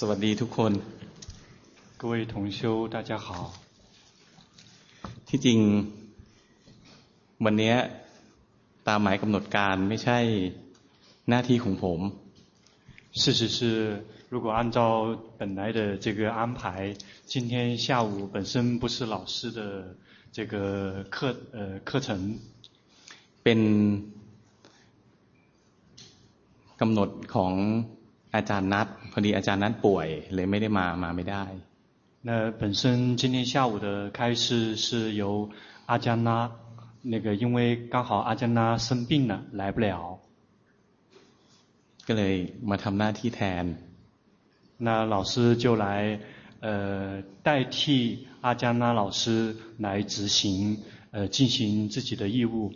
สวัสดีทุกคน 各位同修大家好ที่จริงวันนี้ตามหมายกำหนดการไม่ใช่หน้าที่ของผม事实是如果按照本来的这个安排今天下午本身不是老师的这个课呃课程เป็นกำหนดของ อาจารย์นัดพอดีอาจารย์นัดป่วยเลยไม่ได้มามาไม่ได้那本身今天下午的开示是由阿加拉，那个因为刚好阿加拉生病了，来不了。ก็เลยมาทำหน้าที่แทน。那老师就来，呃，代替阿加拉老师来执行，呃，进行自己的义务。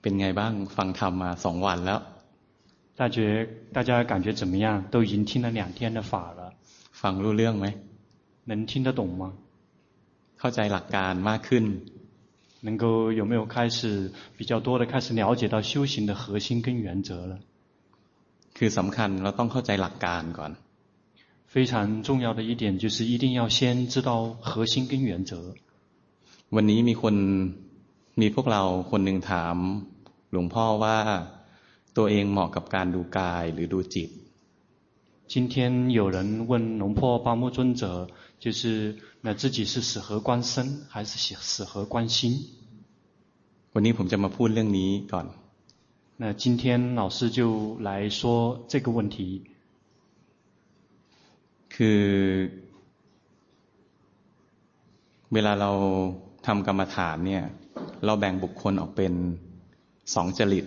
เป็นไงบ้างฟังธรรมมาสองวันแล้ว。 大觉大家感觉怎么样？都已经听了两天的法了。ฟังรู้เรื่องไหม能听得懂吗เข้าใจหลักการมากขึ้น能够有没有开始比较多的开始了解到修行的核心跟原则了คือสำคัญเราต้องเข้าใจหลักการก่อน非常重要的一点就是一定要先知道核心跟原则วันนี้มีคนมีพวกเราคนหนึ่งถามหลวงพ่อว่า ตัวเองเหมาะกับการดูกายหรือดูจิต今天有人问龙婆巴木尊者，就是那自己是适合观身还是适适合观心？วันนี้ผมจะมาพูดเรื่องนี้ก่อน。那今天老师就来说这个问题。คือเวลาเราทำกรรมฐานเนี่ยเราแบ่งบุคคลออกเป็นสองจริต。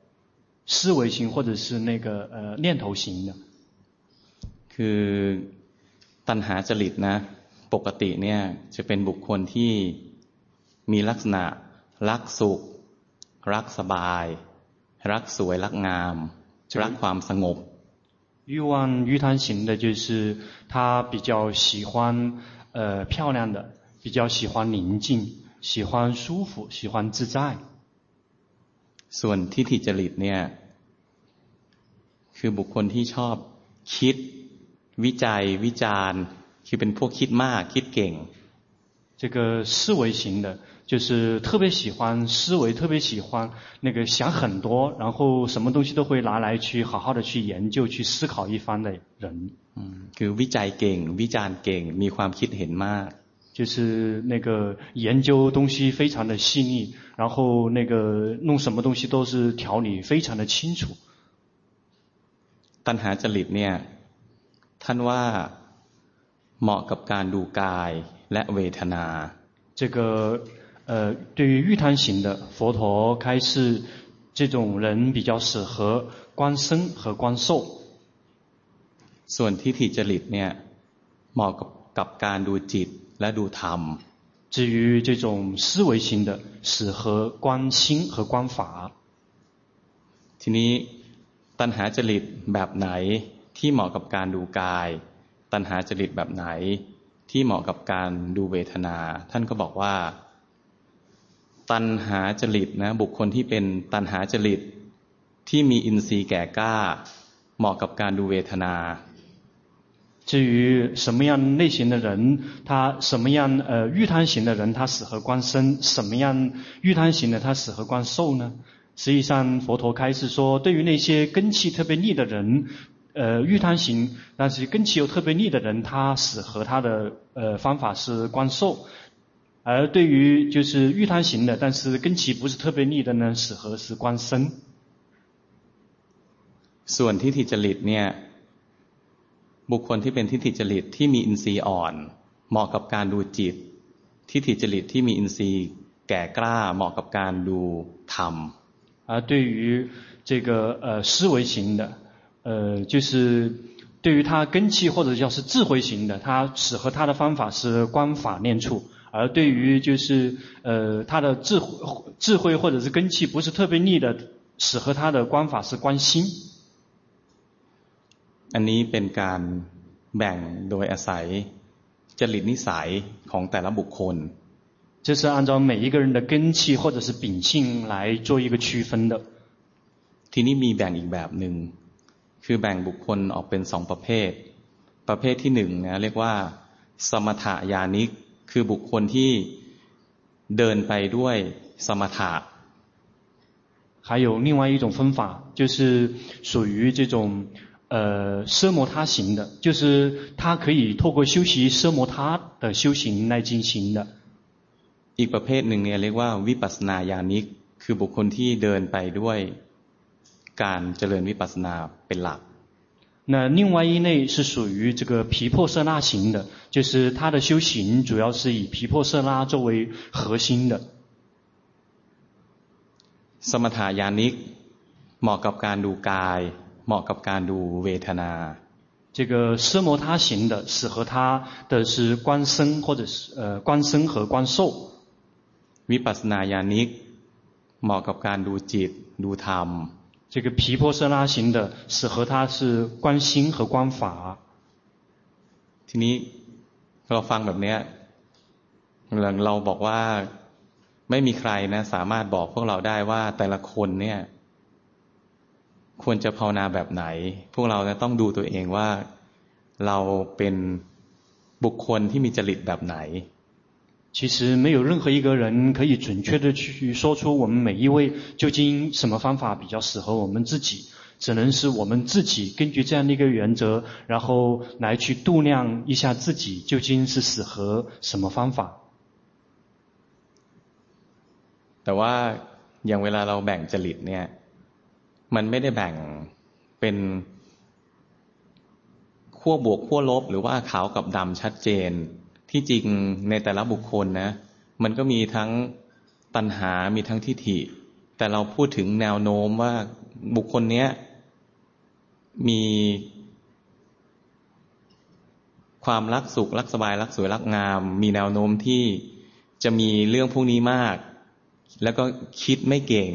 思维型或者是那个呃念头型的，คือตัณหาจริตนะปกติเนี่ยจะเป็นบุคคลที่มีลักษณะรักสุขรักสบายรักสวยรักงามรักความสงบ欲望欲贪型的就是他比较喜欢呃漂亮的比较喜欢宁静喜欢舒服喜欢自在ส่วนทิฏฐิจริตเนี่ย คือบุคคลที่ชอบคิดวิจัยวิจารณ์คือเป็นพวกคิดมากคิดเก่ง这个思维型的就是特别喜欢思维特别喜欢那个想很多然后什么东西都会拿来去好好的去研究去思考一番的人คือวิจัยเก่งวิจารณ์เก่งมีความคิดเห็นมาก就是那个研究东西非常的细腻然后那个弄什么东西都是条理非常的清楚 ตัณหาจริตเนี่ยท่านว่าเหมาะกับการดูกายและเวทนา这个呃对于欲贪型的佛陀开示这种人比较适合观身和观受ส่วนทิฏฐิจริตเนี่ยเหมาะกับกับการดูจิตและดูธรรม至于这种思维型的适合观心和观法ทีนี้ ตัณหาจริตแบบไหนที่เหมาะกับการดูกาย ตัณหาจริตแบบไหนที่เหมาะกับการดูเวทนา ท่านก็บอกว่า ตัณหาจริตนะบุคคลที่เป็นตัณหาจริตที่มีอินทรีย์แก่กล้า เหมาะกับการดูเวทนา至于什么样类型的人，他什么样呃欲贪型的人，他适合观身；什么样欲贪型的，他适合观受呢？ 实际上，佛陀开示说，对于那些根器特别利的人，呃，欲贪型，但是根器又特别利的人，他适合他的呃方法是观受；而对于就是欲贪型的，但是根器不是特别利的呢，适合是观身。ส่วนทิฏฐิจริตเนี่ยบุคคลที่เป็นทิฏฐิจริตที่มีอินทรีย์อ่อนเหมาะกับการดูจิตทิฏฐิจริตที่มีอินทรีย์แก่กล้าเหมาะกับการดูธรรม 而对于这个呃思维型的，呃就是 对于他根器或者叫是智慧型的，他适合他的方法是观法念处；而对于就是呃他的智慧智慧或者是根器不是特别利的，适合他的观法是观心。อันนี้เป็นการแบ่งโดยอาศัยจริตนิสัยของแต่ละบุคคล。 这是按照每一个人的根器或者是秉性来做一个区分的。ทีนี้มีแบ่งอีกแบบหนึ่งคือแบ่งบุคคลออกเป็นสองประเภท ประเภทที่หนึ่งนะเรียกว่า สมถยานิก คือบุคคลที่เดินไปด้วยสมถะ还有另外一种分法，就是属于这种，呃，奢摩他行的，就是他可以透过修习奢摩他的修行来进行的。 อีกประเภทหนึ่งเนี่ยเรียกว่าวิปัสสนาญาณิก คือบุคคลที่เดินไปด้วยการเจริญวิปัสสนาเป็นหลัก。那另外一类是属于这个毗婆舍那行的，就是他的修行主要是以毗婆舍那作为核心的。สมถะญาณิกเหมาะกับการดูกายเหมาะกับการดูเวทนา。这个奢摩他行的适合他的是观身或者是呃观身和观受。 วิปัสสนาญาณิกเหมาะกับการดูจิตดูธรรม。这个毗婆舍那行的适合他是观心和观法。ทีนี้เราฟังแบบนี้เราบอกว่าไม่มีใครนะสามารถบอกพวกเราได้ว่าแต่ละคนเนี่ยควรจะภาวนาแบบไหน พวกเราต้องดูตัวเองว่าเราเป็นบุคคลที่มีจริตแบบไหน 其实没有任何一个人可以准确的去说出我们每一位究竟什么方法比较适合我们自己，只能是我们自己根据这样的一个原则，然后来去度量一下自己究竟是适合什么方法。แต่ว่าอย่างเวลาเราแบ่งจริตเนี่ยมันไม่ได้แบ่งเป็นขั้วบวกขั้วลบหรือว่าขาวกับดำชัดเจน ที่จริงในแต่ละบุคคลนะ มันก็มีทั้งตัณหา มีทั้งทิฏฐิ แต่เราพูดถึงแนวโน้มว่าบุคคลเนี้ยมีความรักสุขรักสบายรักสวยรักงาม มีแนวโน้มที่จะมีเรื่องพวกนี้มาก แล้วก็คิดไม่เก่ง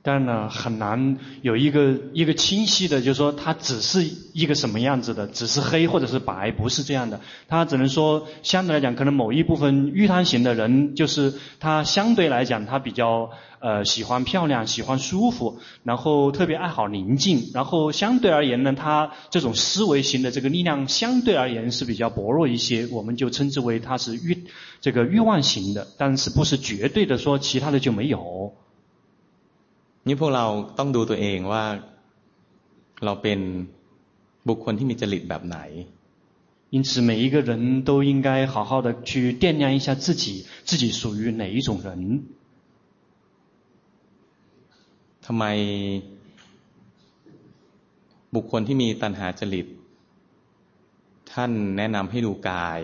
但呢，很难有一个一个清晰的，就是说它只是一个什么样子的，只是黑或者是白，不是这样的。他只能说相对来讲，可能某一部分欲贪型的人，就是他相对来讲，他比较呃喜欢漂亮，喜欢舒服，然后特别爱好宁静，然后相对而言呢，他这种思维型的这个力量相对而言是比较薄弱一些，我们就称之为他是欲这个欲望型的，但是不是绝对的说其他的就没有。 นี่พวกเราต้องดูตัวเองว่าเราเป็นบุคคลที่มีจริตแบบไหน因此，每一个人都应该好好的去掂量一下自己，自己属于哪一种人。ทำไมบุคคลที่มีตัณหาจริต ท่านแนะนำให้ดูกาย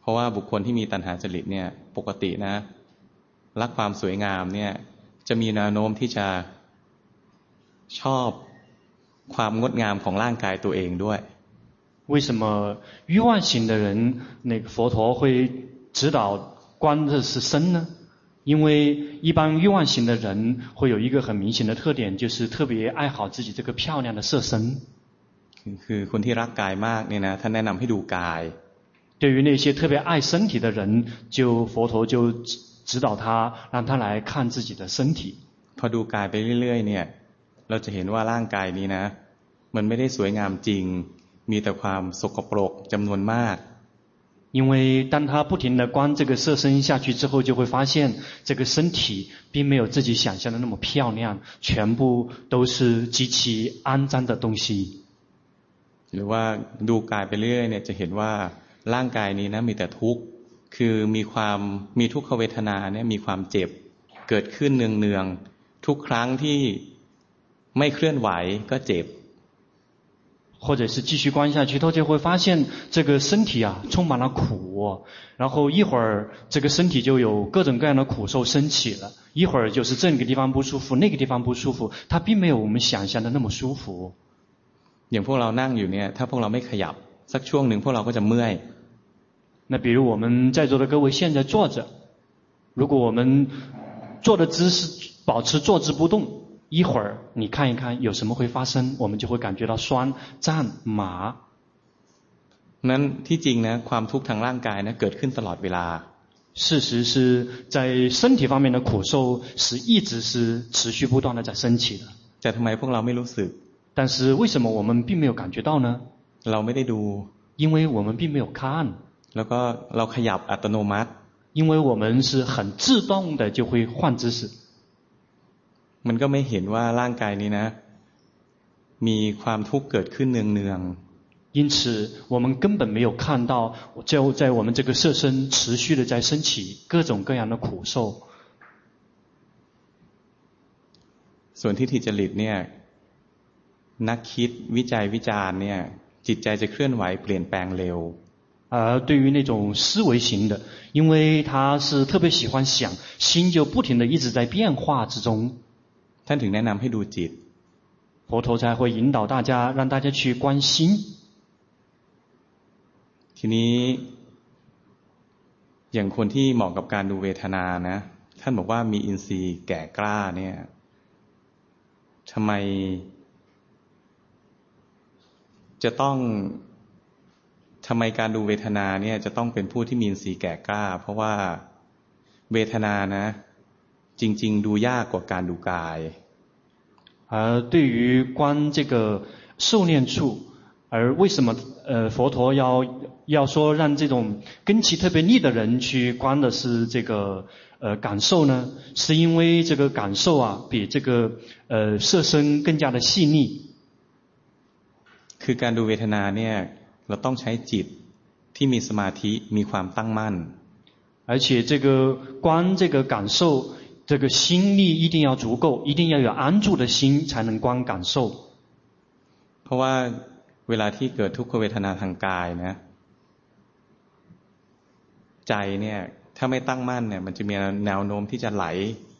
เพราะว่าบุคคลที่มีตัณหาจริตเนี่ย ปกตินะ รักความสวยงามเนี่ย จะมีแนวโน้มที่จะชอบความงดงามของร่างกายตัวเองด้วย为什么欲望型的人，那个佛陀会指导观的是身呢？因为一般欲望型的人会有一个很明显的特点，就是特别爱好自己这个漂亮的色身。คือคนที่รักกายมากเนี่ยนะท่านแนะนำให้ดูกาย对于那些特别爱身体的人，就佛陀就。 指导他，让他来看自己的身体。พอดูกายไปเรื่อยๆเนี่ยเราจะเห็นว่าร่างกายนี้นะมันไม่ได้สวยงามจริง มีแต่ความสกปรกจำนวนมาก。因为当他不停地观这个色身下去之后，就会发现这个身体并没有自己想象的那么漂亮，全部都是极其肮脏的东西。หรือว่าดูกายไปเรื่อยๆเนี่ยจะเห็นว่าร่างกายนี้นะมีแต่ทุกข์ คือมีความมีทุกขเวทนาเนี่ยมีความเจ็บเกิดขึ้นเนืองๆทุกครั้งที่ไม่เคลื่อนไหวก็เจ็บ或者是继续观下去，他就会发现这个身体啊充满了苦，然后一会儿这个身体就有各种各样的苦受升起了，一会儿就是这个地方不舒服，那个地方不舒服，它并没有我们想象的那么舒服。 อย่างพวกเรานั่งอยู่เนี่ยถ้าพวกเราไม่ขยับ สักช่วงหนึ่งพวกเราก็จะเมื่อย 那比如我们在座的各位现在坐着，如果我们坐的姿势保持坐姿不动，一会儿你看一看有什么会发生，我们就会感觉到酸、胀、麻。นั้นที่จริงนะความทุกข์ทางร่างกายนะเกิดขึ้นตลอดเวลา。事实是在身体方面的苦受是一直是持续不断的在升起的。แต่ทำไมพวกเราไม่รู้สึก？但是为什么我们并没有感觉到呢？เราไม่ได้ดู。因为我们并没有看。 แล้วก็เราขยับอัตโนมัติ。因为我们是很自动的就会换姿势。มันก็ไม่เห็นว่าร่างกายนี้นะมีความทุกข์เกิดขึ้นเนืองๆ因此，我们根本没有看到，就在我们这个色身持续的在升起各种各样的苦受。ส่วนทิฏฐิจริตเนี่ยนักคิดวิจัยวิจารณ์เนี่ยจิตใจจะเคลื่อนไหวเปลี่ยนแปลงเร็ว。 而对于那种思维型的，因为他是特别喜欢想，心就不停的一直在变化之中。ท่านถึงแนะนำให้ดูจิต。佛陀才会引导大家，让大家去观心。ทีนี้อย่างคนที่เหมาะกับการดูเวทนานะ ท่านบอกว่ามีอินทรีย์แก่กล้าเนี่ยทำไม จะต้อง ทำไมการดูเวทนาเนี่ยจะต้องเป็นผู้ที่มีอินทรีย์แก่กล้า เพราะว่าเวทนานะ จริง ๆ ดูยากกว่าการดูกาย而对于观这个受念处而为什么呃佛陀要要说让这种根器特别利的人去观的是这个呃感受呢？是因为这个感受啊比这个呃色身更加的细腻。คือการดูเวทนาเนี่ย เราต้องใช้จิตที่มีสมาธิมีความตั้งมั่น。而且这个观这个感受，这个心力一定要足够，一定要有安住的心才能观感受。เพราะว่าเวลาที่เกิดทุกขเวทนาทางกายนะใจเนี่ยถ้าไม่ตั้งมั่นเนี่ยมันจะมีแนวโน้มที่จะไหล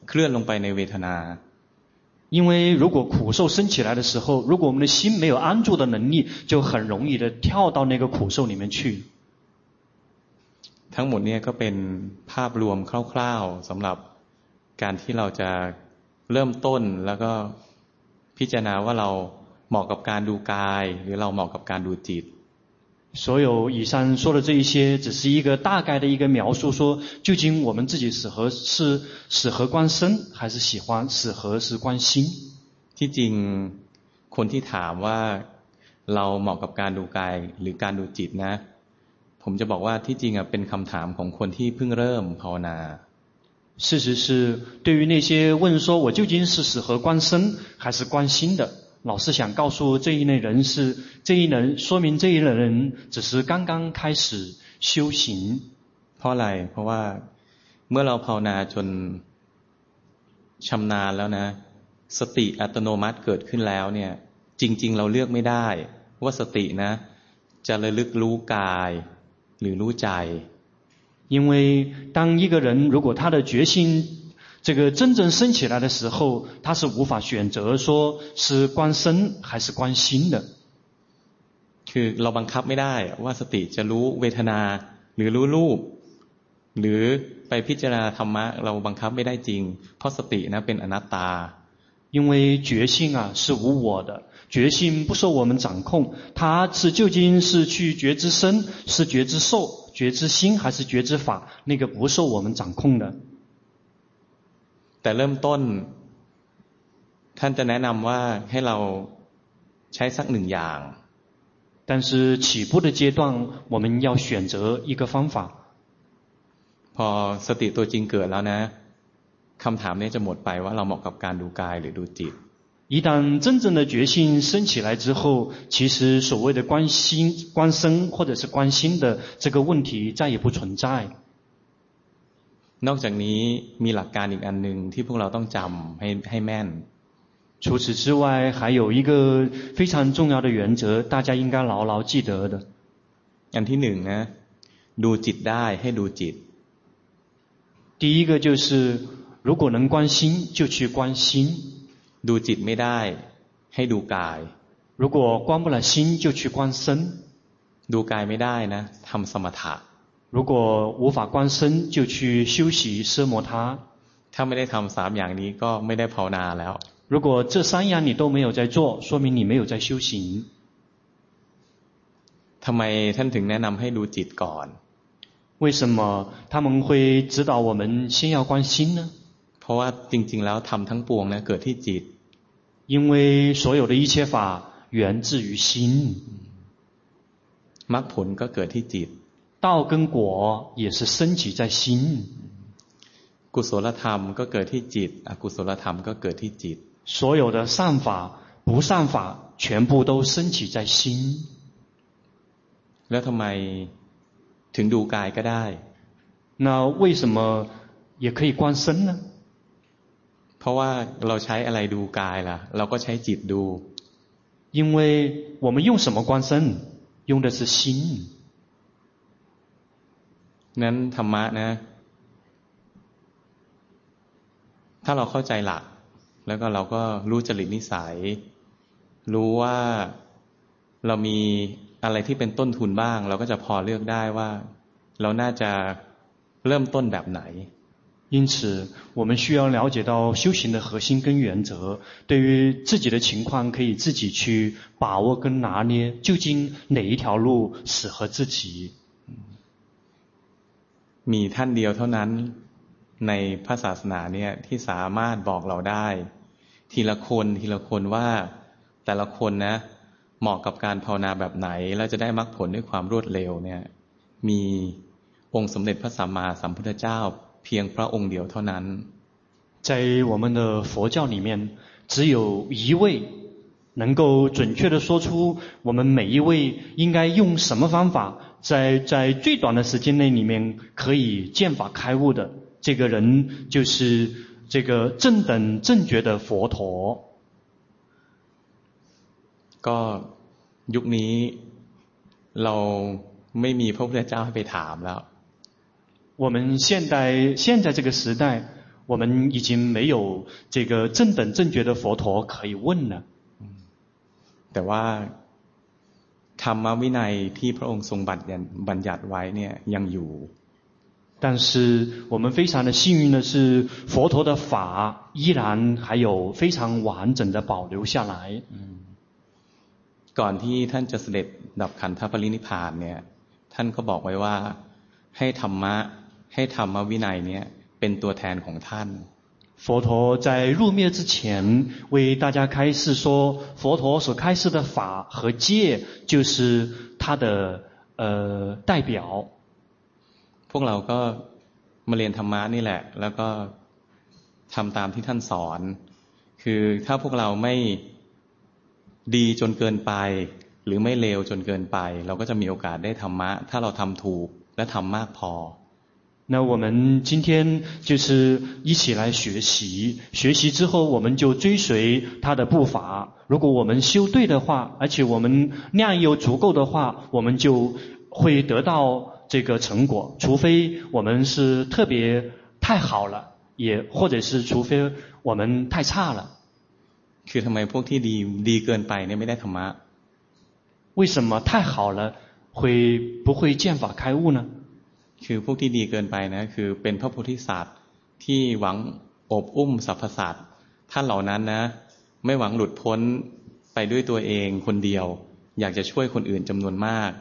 เคลื่อนลงไปในเวทนา 因为如果苦受升起来的时候，如果我们的心没有安住的能力，就很容易的跳到那个苦受里面去。ทั้งหมดเนี่ยก็เป็นภาพรวมคร่าวๆสำหรับการที่เราจะเริ่มต้นแล้วก็พิจารณาว่าเราเหมาะกับการดูกายหรือเราเหมาะกับการดูจิต 所有以上说的这一些，只是一个大概的一个描述，说究竟我们自己适合是适合观身，还是喜欢适合是观心？ที่จริงคนที่ถามว่าเราเหมาะกับการดูกายหรือการดูจิตนะ ผมจะบอกว่าที่จริงอ่ะเป็นคำถามของคนที่เพิ่งเริ่มภาวนา事实是，对于那些问说我究竟是适合观身还是观心的？ 老师想告诉这一类人是，这一人说明这一类人只是刚刚开始修行。เพราะอะไรเพราะว่าเมื่อเราภาวนาจนชำนาญแล้วนะสติอัตโนมัติเกิดขึ้นแล้วเนี่ยจริง ๆ เราเลือกไม่ได้ว่าสตินะจะระลึกรู้กายหรือรู้ใจ因为当一个人如果他的决心 这个真正升起来的时候，他是无法选择说是观身还是观心的。คือเราบังคับไม่ได้ว่าสติจะรู้เวทนาหรือรู้รูปหรือไปพิจารณาธรรมะเราบังคับไม่ได้จริงเพราะสตินะเป็นอนัตตา因为觉性啊是无我的，觉性不受我们掌控，它是究竟是去觉知身，是觉知受，觉知心还是觉知法，那个不受我们掌控的。 แต่เริ่มต้นท่านจะแนะนำว่าให้เราใช้สักหนึ่งอย่าง但是起步的阶段我们要选择一个方法พอสติตัวจริงเกิดแล้วนะคำถามนี้จะหมดไปว่าเราเหมาะกับการดูกายหรือดูจิต一旦真正的觉性升起来之后其实所谓的观心观身或者是观心的这个问题再也不存在 นอกจากนี้มีหลักการอีกอันหนึ่งที่พวกเราต้องจำให้ให้แม่น除此之外还有一个非常重要的原则大家应该牢牢记得的อันที่หนึ่งนะดูจิตได้ให้ดูจิต第一个就是如果能观心就去观心ดูจิตไม่ได้ให้ดูกาย 如果观不了心，就去观身。 ดูกายไม่ได้นะทำสมถะ 如果无法观身，就去修习奢摩他。 ถ้าไม่ได้ทำสามอย่างนี้ก็ไม่ได้ภาวนาแล้ว 如果这三样你都没有在做，说明你没有在修行。 ทำไมท่านถึงแนะนำให้ดูจิตก่อน 为什么他们会指导我们先要观心呢？ เพราะว่าจริง ๆ แล้วทำทั้งปวงนะเกิดที่จิต 因为所有的一切法源自于心， มรรคผลก็เกิดที่จิต 道跟果也是升起在心。 กุศลธรรมก็เกิดที่จิต อกุศลธรรมก็เกิดที่จิต 所有的善法、不善法，全部都升起在心。 แล้วทำไมถึงดูกายก็ได้ 那为什么也可以观身呢？ เพราะว่าเราใช้อะไรดูกายล่ะ เราก็ใช้จิตดู 因为我们用什么观身？用的是心。 นั้นธรรมะนะ ถ้าเราเข้าใจหลัก แล้วก็เราก็รู้จริตนิสัย รู้ว่าเรามีอะไรที่เป็นต้นทุนบ้าง เราก็จะพอเลือกได้ว่า เราน่าจะเริ่มต้นแบบไหน 因此，我们需要了解到修行的核心跟原则。对于自己的情况，可以自己去把握跟拿捏，究竟哪一条路适合自己。 มีท่านเดียวเท่านั้นในพระศาสนาเนี่ยที่สามารถบอกเราได้ ทีละคนทีละคนว่าแต่ละคนนะ เหมาะกับการภาวนาแบบไหน แล้วจะได้มรรคผลด้วยความรวดเร็วเนี่ย มีองค์สมเด็จพระสัมมาสัมพุทธเจ้า เพียงพระองค์เดียวเท่านั้น 在我们的佛教里面，只有一位能够准确地说出我们每一位应该用什么方法， 在在最短的时间内里面可以见法开悟的这个人，就是这个正等正觉的佛陀。 ก็ยุคนี้เราไม่มีพระพุทธเจ้าให้ไปถามแล้ว 我们现代现在这个时代，我们已经没有这个正等正觉的佛陀可以问了。 แต่ว่า ธรรมวินัยที่พระองค์ทรงบัญญัติบัญญัติไว้เนี่ยยังอยู่ 但是我们非常的幸运的是，佛陀的法依然还有非常完整的保留下来。 ก่อนที่ท่านจะเสด็จดับขันธปรินิพพานเนี่ย ท่านก็บอกไว้ว่า ให้ธรรมะ ให้ธรรมวินัยเนี่ย เป็นตัวแทนของท่าน 佛陀在入灭之前，为大家开示说，佛陀所开示的法和戒，就是他的呃代表。 พวกเราก็มาเรียนธรรมะนี่แหละ แล้วก็ทำตามที่ท่านสอน คือถ้าพวกเราไม่ดีจนเกินไป หรือไม่เลวจนเกินไป เราก็จะมีโอกาสได้ธรรมะ ถ้าเราทำถูกและทำมากพอ 那我们今天就是一起来学习，学习之后我们就追随他的步伐。如果我们修对的话，而且我们量又足够的话，我们就会得到这个成果。除非我们是特别太好了，也或者是除非我们太差了。 คือทำไมพวกที่ดีดีเกินไปเนี่ยไม่ได้ธรรมะ 为什么太好了会不会见法开悟呢？ คือพวกที่ดีเกินไปนะคือเป็นพระโพธิสัตว์ที่หวังอบอุ้มสรรพสัตว์ท่านเหล่านั้นนะ ไม่หวังหลุดพ้นไปด้วยตัวเองคนเดียว อยากจะช่วยคนอื่นจำนวนมาก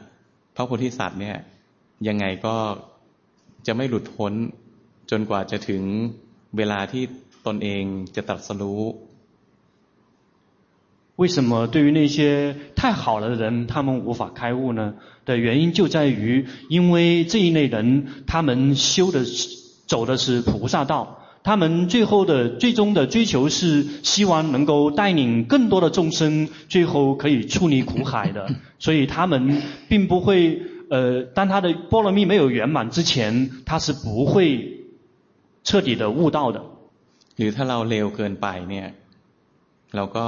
พระโพธิสัตว์เนี่ยยังไงก็จะไม่หลุดพ้นจนกว่าจะถึงเวลาที่ตนเองจะตรัสรู้ 为什么对于那些太好了的人，他们无法开悟呢？的原因就在于，因为这一类人，他们修的走的是菩萨道，他们最后的最终的追求是希望能够带领更多的众生，最后可以出离苦海的，所以他们并不会，呃，当他的波罗蜜没有圆满之前，他是不会彻底的悟道的。 หรือถ้าเราเลวเกินไปเนี่ย เราก็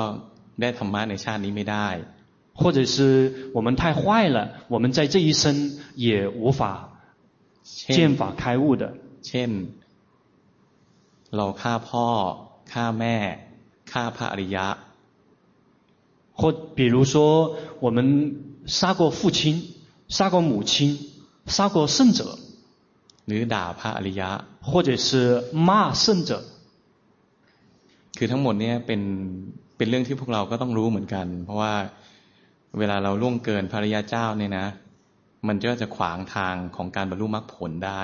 ได้ธรรมะในชาตินี้ไม่ได้ 或者是我们太坏了，我们在这一生也无法 เช่น 见法开悟的。 เช่น เราฆ่าพ่อฆ่าแม่ฆ่าพระอริยะ 或比如说，我们杀过父亲，杀过母亲，杀过圣者，หรือด่าพระอริยะ或者是骂圣者。คือทั้งหมดนี้เป็น เป็นเรื่องที่พวกเราก็ต้องรู้เหมือนกัน เพราะว่าเวลาเราล่วงเกินพระอริยเจ้าเนี่ยนะ มันก็จะขวางทางของการบรรลุมรรคผลได้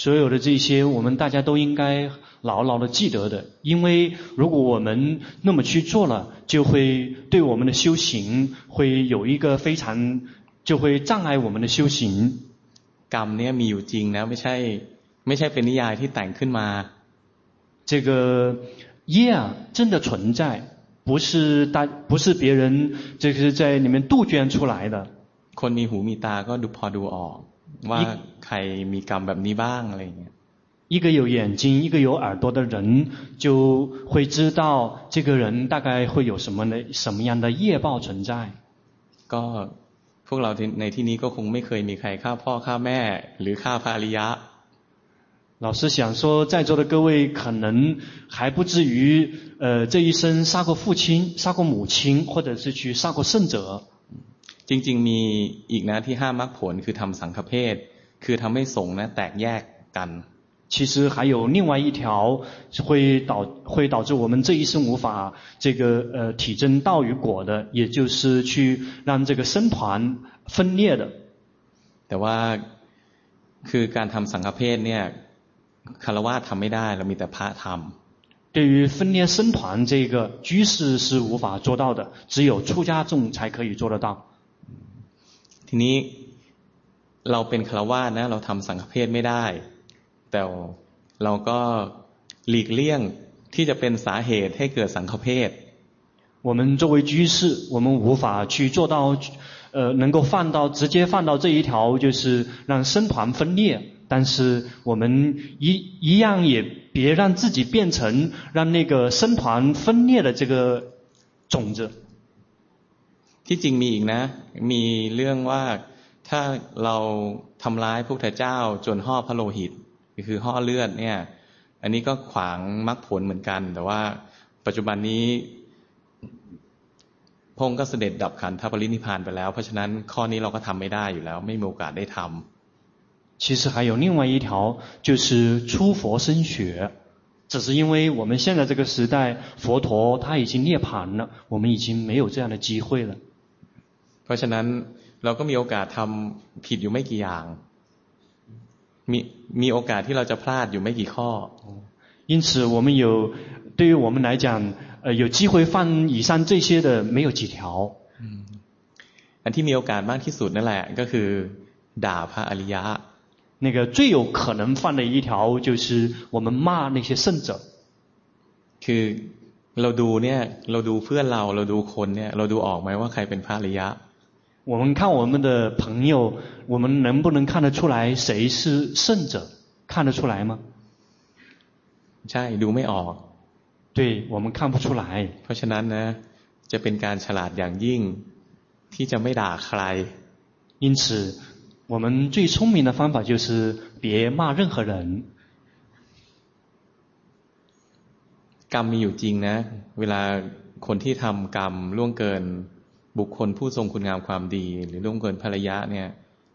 所有的这些，我们大家都应该牢牢的记得的，因为如果我们那么去做了，就会对我们的修行会有一个非常，就会障碍我们的修行。กรรมเนี่ยมีอยู่จริงนะไม่ใช่ไม่ใช่เป็นนิยายที่แต่งขึ้นมา这个业啊，真的存在， 不是大，不是别人这个是在里面杜鹃出来的。คนมีหูมีตาก็ดูพอดูออกว่าใครมีกรรมแบบนี้บ้างอะไรอย่างเงี้ย一个有眼睛，一个有耳朵的人，就会知道这个人大概会有什么的什么样的业报存在。ก็พวกเราในที่นี้ก็คงไม่เคยมีใครฆ่าพ่อฆ่าแม่หรือฆ่าพระอริยะ 老师想说，在座的各位可能还不至于，呃，这一生杀过父亲、杀过母亲，或者是去杀过圣者。จริงๆมีอีกนะที่ห้ามมรรคผลคือทำสังฆเพศคือทำให้สงฆ์นะแตกแยกกัน其实还有另外一条会导会导致我们这一生无法这个呃体证道与果的，也就是去让这个僧团分裂的。แต่ว่าคือการทำสังฆเพศเนี่ย คารวะทำไม่ได้เรามีแต่พระทำ对于分裂僧团这个居士是无法做到的，只有出家众才可以做得到。ทีนี้เราเป็นคารวะนะเราทำสังฆเพศไม่ได้ แต่เราก็หลีกเลี่ยงที่จะเป็นสาเหตุให้เกิดสังฆเพศ我们作为居士，我们无法去做到，呃，能够犯到直接犯到这一条，就是让僧团分裂。 但是我们一一样也别让自己变成让那个僧团分裂的这个种子。ที่จริงมีอีกนะมีเรื่องว่าถ้าเราทำร้ายพระพุทธเจ้าจนห่อพระโลหิตคือห่อเลือดเนี่ยอันนี้ก็ขวางมรรคผลเหมือนกัน แต่ว่าปัจจุบันนี้พงก็เสด็จดับขันธปรินิพานไปแล้ว เพราะฉะนั้นข้อนี้เราก็ทำไม่ได้อยู่แล้ว ไม่มีโอกาสได้ทำ 其实还有另外一条，就是出佛身血，只是因为我们现在这个时代，佛陀他已经涅槃了，我们已经没有这样的机会了。เพราะฉะนั้นเราก็มีโอกาสทำผิดอยู่ไม่กี่อย่างมีมีโอกาสที่เราจะพลาดอยู่ไม่กี่ข้อ因此，我们有对于我们来讲，呃，有机会犯以上这些的没有几条。อันที่มีโอกาสมากที่สุดนั่นแหละก็คือด่าพระอริยะ 那个最有可能犯的一条就是我们骂那些圣者。คือเราดูเนี่ยเราดูเพื่อนเราเราดูคนเนี่ยเราดูออกไหมว่าใครเป็นพระอริยะ我们看我们的朋友，我们能不能看得出来谁是圣者？看得出来吗？ใช่ดูไม่ออก对我们看不出来。เพราะฉะนั้นนะจะเป็นการฉลาดอย่างยิ่งที่จะไม่ด่าใคร因此。 我们最聪明的方法就是别骂任何人。กรรมมีอยู่จริงนะเวลาคนที่ทำกรรมล่วงเกินบุคคลผู้ทรงคุณงามความดี หรือล่วงเกินภรรยะเนี่ย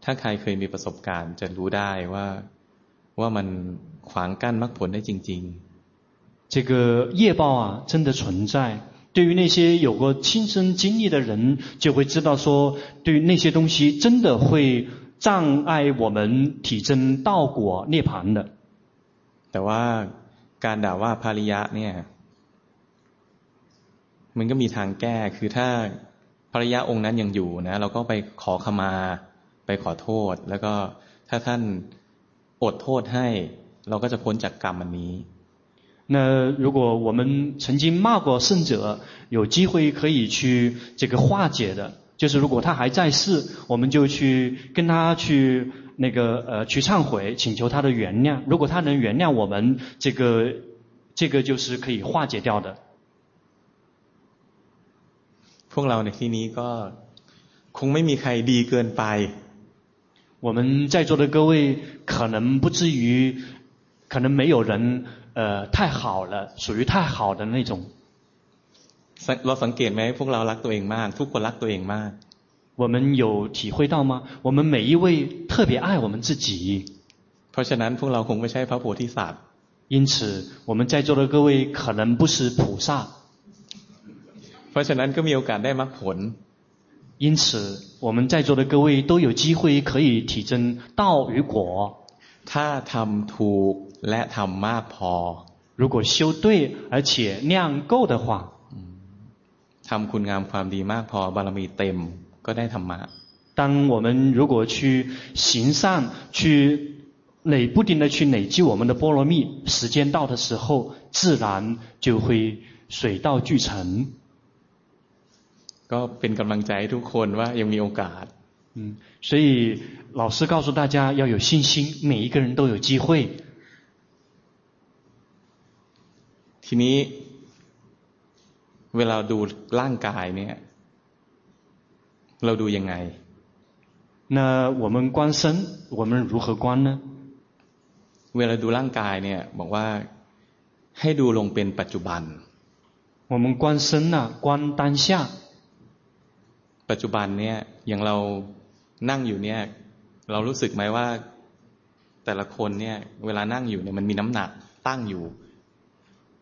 ถ้าใครเคยมีประสบการณ์ จะรู้ได้ว่าว่ามันขวางกั้นมรรคผลได้จริงๆ这个业报啊，真的存在。对于那些有过亲身经历的人，就会知道说，对于那些东西真的会。 障碍我们体证道果涅槃的。แต่ว่าการด่าว่าภริยะเนี่ยมันก็มีทางแก้คือถ้าภริยะองค์นั้นยังอยู่นะเราก็ไปขอขมาไปขอโทษ แล้วก็ถ้าท่านอดโทษให้ เราก็จะพ้นจากกรรมอันนี้那如果我们曾经骂过圣者，有机会可以去这个化解的。 就是如果他还在世，我们就去跟他去那个呃去忏悔，请求他的原谅。如果他能原谅我们，这个这个就是可以化解掉的。พวกเราในที่นี้ก็คงไม่มีใครดีเกินไป。我们在座的各位可能不至于，可能没有人呃太好了，属于太好的那种。 เราสังเกตไหมพวกเรารักตัวเองมาก ทุกคนรักตัวเองมาก 我们有体会到吗？我们每一位特别爱我们自己。เพราะฉะนั้นพวกเราคงไม่ใช่พระโพธิสัตว์ 因此，我们在座的各位可能不是菩萨。เพราะฉะนั้นก็มีโอกาสได้มรรคผล。因此，我们在座的各位都有机会可以体证道与果。ถ้าทำถูกและทำมากพอ，如果修对而且量够的话， ทำคุณงามความดีมากพอบารมีเต็มก็ได้ธรรมะ。当我们如果去行善，去累不停地去累积我们的波罗蜜，时间到的时候，自然就会水到渠成。ก็เป็นกำลังใจทุกคนว่ายังมีโอกาส。嗯，所以老师告诉大家要有信心，每一个人都有机会。ทีนี้ เวลาดูร่างกายเนี่ยเราดูยังไง？那我们观身，我们如何观呢？เวลาดูร่างกายเนี่ยบอกว่าให้ดูลงเป็นปัจจุบัน。我们观身啊，观当下。ปัจจุบันเนี่ยอย่างเรานั่งอยู่เนี่ยเรารู้สึกไหมว่าแต่ละคนเนี่ยเวลานั่งอยู่เนี่ยมันมีน้ำหนักตั้งอยู่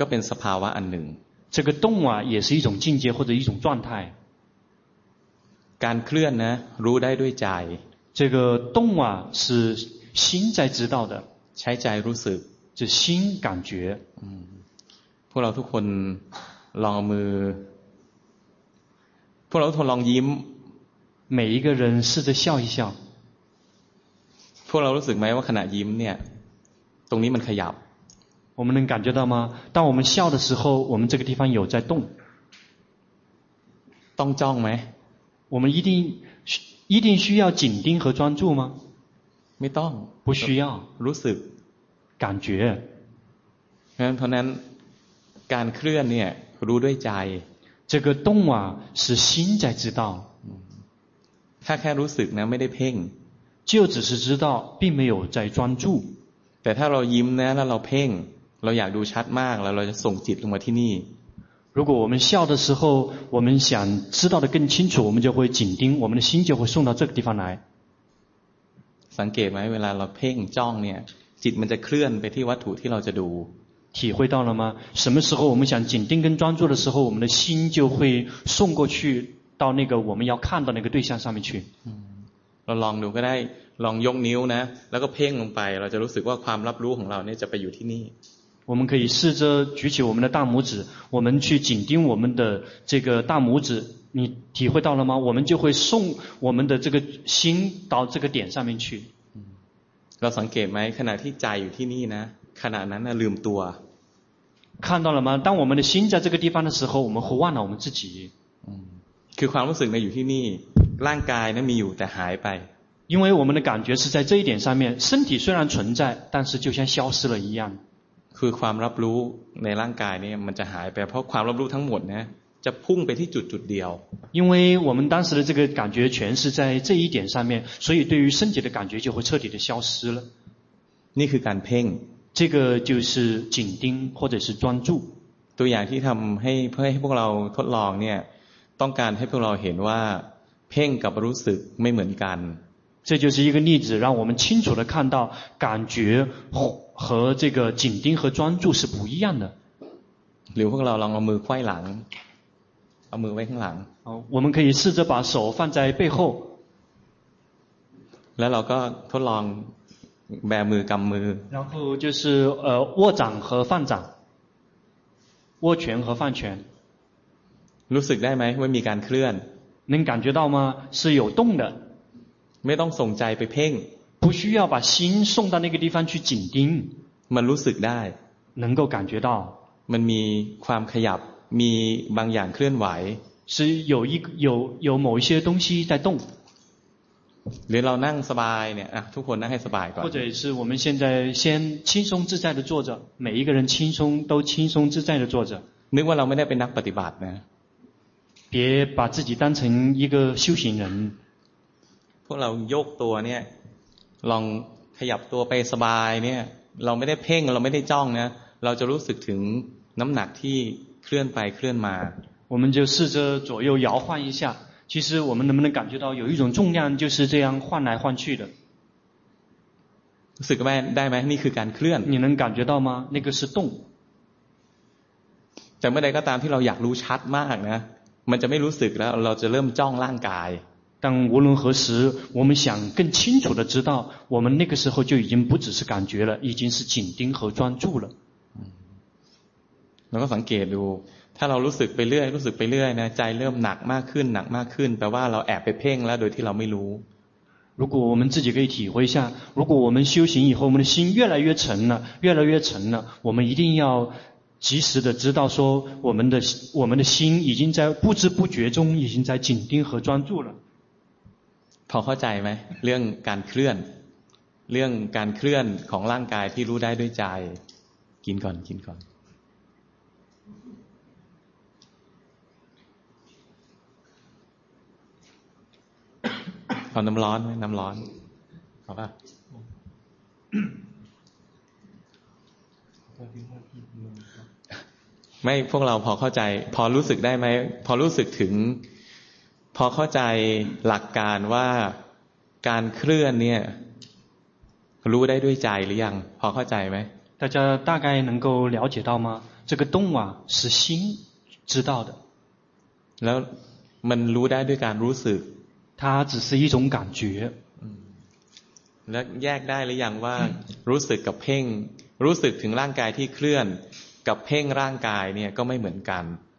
ก็เป็นสภาวะอันหนึ่ง。这个动啊，也是一种境界或者一种状态。การเคลื่อนนะรู้ได้ด้วยใจ。这个动啊，是心在知道的。ใช้ใจรู้สึก。就心感觉。พวกเราทุกคนลองเอามือพวกเราทดลองยิ้ม每一个人试着笑一笑พวกเรารู้สึกไหมว่าขณะยิ้มเนี่ยตรงนี้มันขยับ 我们能感觉到吗？当我们笑的时候，我们这个地方有在动。ต้องจ้องไหม我们一定一定需要紧盯和专注吗？ไม่ต้อง不需要รู้สึก感觉เพราะนั้นการเคลื่อนเนี่ยรู้ด้วยใจ这个动啊，是心在知道。他แค่รู้สึกนะไม่ได้เพ่ง就只是知道，并没有在专注。แต่ถ้าเรายิ้มนะแล้วเราเพ่ง เราอยากดูชัดมากแล้วเราจะส่งจิตลงมาที่นี่如果我们笑的时候，我们想知道的更清楚，我们就会紧盯，我们的心就会送到这个地方来。สังเกตไหมเวลาเราเพ่งจ้องเนี่ยจิตมันจะเคลื่อนไปที่วัตถุที่เราจะดู体会到了吗？什么时候我们想紧盯跟专注的时候，我们的心就会送过去到那个我们要看到那个对象上面去。เราลองดูก็ได้ลองยกนิ้วนะแล้วก็เพ่งลงไปเราจะรู้สึกว่าความรับรู้ของเราเนี่ยจะไปอยู่ที่นี่ 我们可以试着举起我们的大拇指，我们去紧盯我们的这个大拇指，你体会到了吗？我们就会送我们的这个心到这个点上面去。เราสังเกตไหมขณะที่ใจอยู่ที่นี่นะขณะนั้นลืมตัว看到了吗？当我们的心在这个地方的时候，我们会忘了我们自己。คือความรู้สึกในอยู่ที่นี่ร่างกายนั้นมีอยู่แต่หายไป因为我们的感觉是在这一点上面，身体虽然存在，但是就像消失了一样。 คือความรับรู้ในร่างกายเนี่ยมันจะหายไปเพราะความรับรู้ทั้งหมดนะจะพุ่งไปที่จุดจุดเดียว因为我们当时的这个感觉全是在这一点上面，所以对于身体的感觉就会彻底的消失了。นี่คือการเพ่ง这个就是紧盯或者是专注。ตัวอย่างที่ทำให้เพื่อให้พวกเราทดลองเนี่ยต้องการให้พวกเราเห็นว่าเพ่งกับรู้สึกไม่เหมือนกัน这就是一个例子，让我们清楚地看到感觉 和这个紧盯和专注是不一样的。หรือพวกเราลองเอามือไขว้หลังเอามือไว้ข้างหลัง好，我们可以试着把手放在背后。แล้วเราก็ทดลองแบมือกำมือ然后就是呃握掌和放掌，握拳和放拳。รู้สึกได้ไหมว่ามีการเคลื่อน能感觉到吗？是有动的。ไม่ต้องส่งใจไปเพ่ง 不需要把心送到那个地方去紧盯。มันรู้สึกได้能够感觉到。มันมีความขยับมีบางอย่างเคลื่อนไหว 是有一个有有某一些东西在动。หรือเรานั่งสบายเนี่ยทุกคนนั่งให้สบายก่อน或者是我们现在先轻松自在的坐着，每一个人轻松都轻松自在的坐着。นึกว่าเราไม่ได้เป็นนักปฏิบัตินะ别把自己当成一个修行人。พวกเราโยกตัวเนี่ย ลองขยับตัวไปสบายเนี่ยเราไม่ได้เพ่งเราไม่ได้จ้องนะเราจะรู้สึกถึงน้ำหนักที่เคลื่อนไปเคลื่อนมา我们就试着左右摇晃一下。其实我们能不能感觉到有一种重量就是这样换来换去的？รู้สึกไหมได้ไหมนี่คือการเคลื่อน你能感觉到吗？那个是动。แต่เมื่อใดก็ตามที่เราอยากรู้ชัดมากนะมันจะไม่รู้สึกแล้วเราจะเริ่มจ้องร่างกาย 但无论何时，我们想更清楚的知道，我们那个时候就已经不只是感觉了，已经是紧盯和专注了。เราก็สังเกตดูถ้าเรารู้สึกไปเรื่อยรู้สึกไปเรื่อยนะใจเริ่มหนักมากขึ้นหนักมากขึ้นแปลว่าเราแอบไปเพ่งแล้วโดยที่เราไม่รู้如果我们自己可以体会一下，如果我们修行以后，我们的心越来越沉了，越来越沉了，我们一定要及时的知道说，我们的我们的心已经在不知不觉中已经在紧盯和专注了。 พอเข้าใจไหมเรื่องการเคลื่อน เรื่องการเคลื่อนของร่างกายที่รู้ได้ด้วยใจ กินก่อนกินก่อนเอาน้ำร้อนไหมน้ำร้อนเอาป่ะไม่พวกเราพอเข้าใจ พอรู้สึกได้ไหม พอรู้สึกถึง อเข้าใจหลักการว่าการเคลื่อนเนี่ย รู้ได้ด้วยใจหรือยัง พอเข้าใจไหม大家大概能够了解到吗？这个动啊，是心知道的。แล้วมันรู้ได้ด้วยการรู้สึก它只是一种感觉。แล้วแยกได้หรือยังว่ารู้สึกกับเพ่งรู้สึกถึงร่างกายที่เคลื่อนกับเพ่งร่างกายเนี่ยก็ไม่เหมือนกัน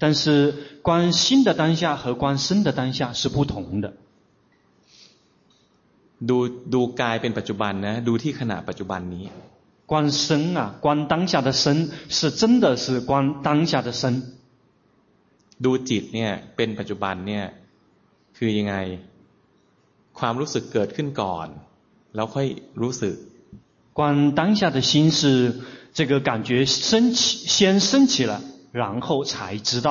但是观心的当下和观身的当下是不同的。ดูดูกายเป็นปัจจุบันนะดูที่ขณะปัจจุบันนี้观身啊，观当下的身是真的是观当下的身。ดูจิตเนี่ยเป็นปัจจุบันเนี่ยคือยังไงความรู้สึกเกิดขึ้นก่อนแล้วค่อยรู้สึก观当下的心是这个感觉升起，先升起了， 然后才知道。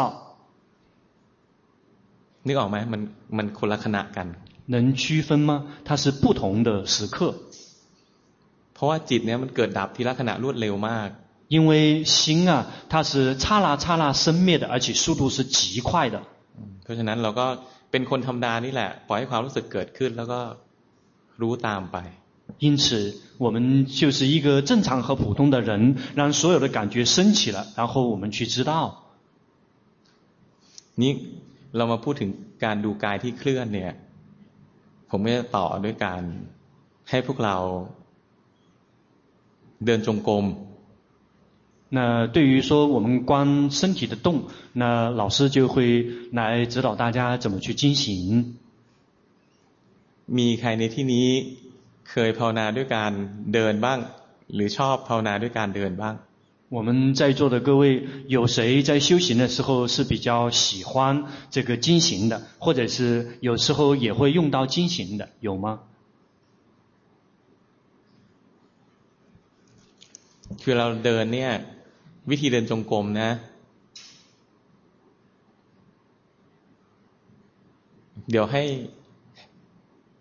นึกออกไหมมันมันคนละขณะกัน能区分吗？它是不同的时刻。เพราะว่าจิตเนี่ยมันเกิดดับทีละขณะรวดเร็วมาก因为心啊，它是刹那刹那生灭的，而且速度是极快的。เพราะฉะนั้นเราก็เป็นคนธรรมดานี่แหละปล่อยให้ความรู้สึกเกิดขึ้นแล้วก็รู้ตามไป 因此我们就是一个正常和普通的人让所有的感觉升起了然后我们去知道นี่เรามาพูดถึงการดูกายที่เคลื่อนเนี่ยผมจะต่อด้วยการให้พวกเราเดินจงกรม那对于说我们观身体的动，那老师就会来指导大家怎么去进行。มีใครในที่นี้ เคยภาวนาด้วยการเดินบ้างหรือชอบภาวนาด้วยการเดินบ้าง我们在座的各位，有谁在修行的时候是比较喜欢这个经行的，或者是有时候也会用到经行的，有吗？คือเราเดินเนี่ยวิธีเดินจงกรมนะ เดี๋ยวให้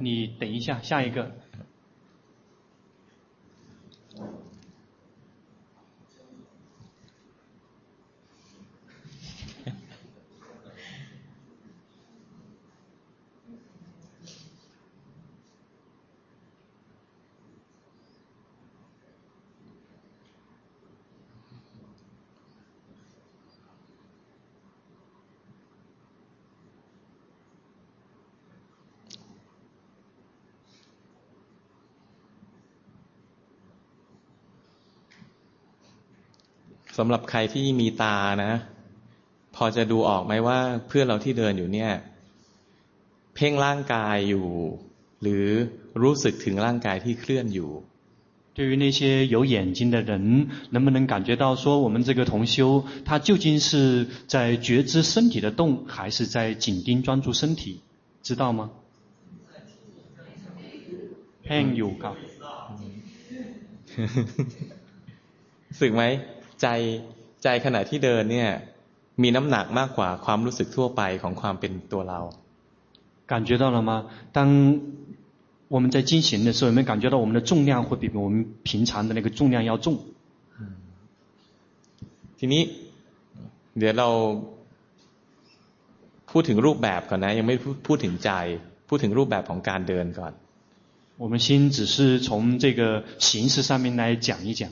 你等一下，下一个。 สำหรับใครที่มีตานะ พอจะดูออกไหมว่าเพื่อนเราที่เดินอยู่เนี่ย เพ่งร่างกายอยู่ หรือรู้สึกถึงร่างกายที่เคลื่อนอยู่对于那些有眼睛的人，能不能感觉到说我们这个同修，他究竟是在觉知身体的动，还是在紧盯专注身体？知道吗？เพ่งอยู่ครับสึกไหม ใจใจขณะที่เดินเนี่ยมีน้ำหนักมากกว่าความรู้สึกทั่วไปของความเป็นตัวเรา感觉到了吗？当我们在进行的时候，有没有感觉到我们的重量会比我们平常的那个重量要重？ทีนี้เดี๋ยวเราพูดถึงรูปแบบก่อนนะยังไม่พูดถึงใจ พูดถึงรูปแบบของการเดินก่อน我们先只是从这个形式上面来讲一讲。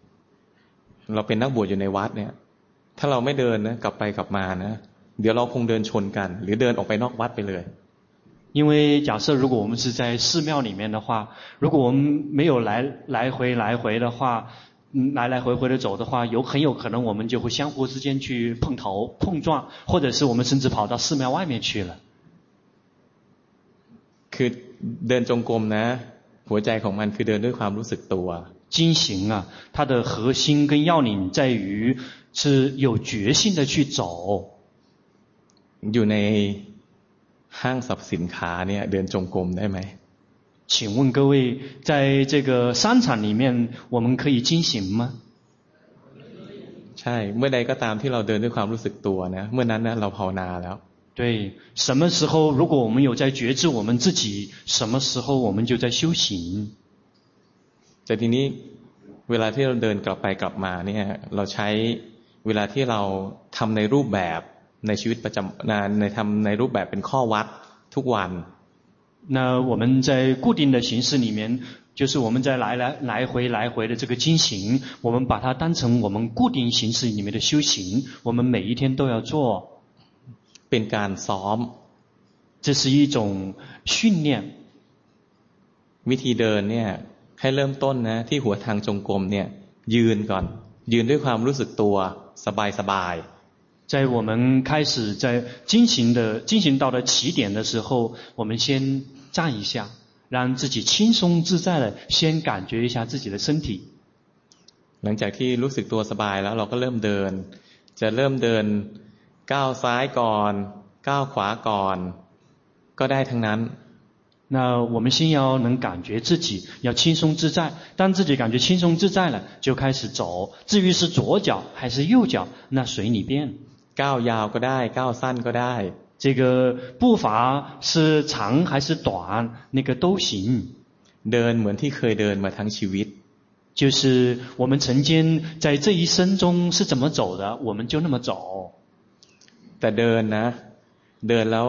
เราเป็นนักบวชอยู่ในวัดเนี่ย ถ้าเราไม่เดินนะกลับไปกลับมานะเดี๋ยวเราคงเดินชนกัน หรือเดินออกไปนอกวัดไปเลย因为假设如果我们是在寺庙里面的话，如果我们没有来来回来回的话，来来回回的走的话，有很有可能我们就会相互之间去碰头碰撞，或者是我们甚至跑到寺庙外面去了。คือเดินจงกรมนะหัวใจของมันคือเดินด้วยความรู้สึกตัว 经行啊，它的核心跟要领在于是有决心的去走。อยู่ในห้างสรรพสินค้าเนี่ยเดินจงกรมได้ไหม请问各位，在这个商场里面，我们可以经行吗？ใช่ เมื่อใดก็ตามที่เราเดินด้วยความรู้สึกตัวนะเมื่อนั้นนะเราภาวนาแล้ว对，什么时候如果我们有在觉知我们自己，什么时候我们就在修行。 แต่ทีนี้เวลาที่เราเดินกลับไปกลับมาเนี่ยเราใช้เวลาที่เราทำในรูปแบบในชีวิตประจำในทำในรูปแบบเป็นข้อวัดทุกวัน那我们在固定的形式里面，就是我们在来来来回来回的这个经行，我们把它当成我们固定形式里面的修行，我们每一天都要做。เป็นการซ้อม这是一种训练。วิธีเดินเนี่ย ให้เริ่มต้นนะที่หัวทางจงกรมเนี่ยยืนก่อน ยืนด้วยความรู้สึกตัวสบายสบาย在我们开始在进行的进行到的起点的时候，我们先站一下，让自己轻松自在的先感觉一下自己的身体。หลังจากที่รู้สึกตัวสบายแล้วเราก็เริ่มเดิน จะเริ่มเดินก้าวซ้ายก่อนก้าวขวาก่อนก็ได้ทั้งนั้น 那我们先要能感觉自己要轻松自在，当自己感觉轻松自在了，就开始走。至于是左脚还是右脚，那随你便。ก้าวยาวก็ได้ก้าวสั้นก็ได้这个步伐是长还是短，那个都行。เดินเหมือนที่เคยเดินมาทั้งชีวิต就是我们曾经在这一生中是怎么走的，我们就那么走。แต่เดินนะเดินแล้ว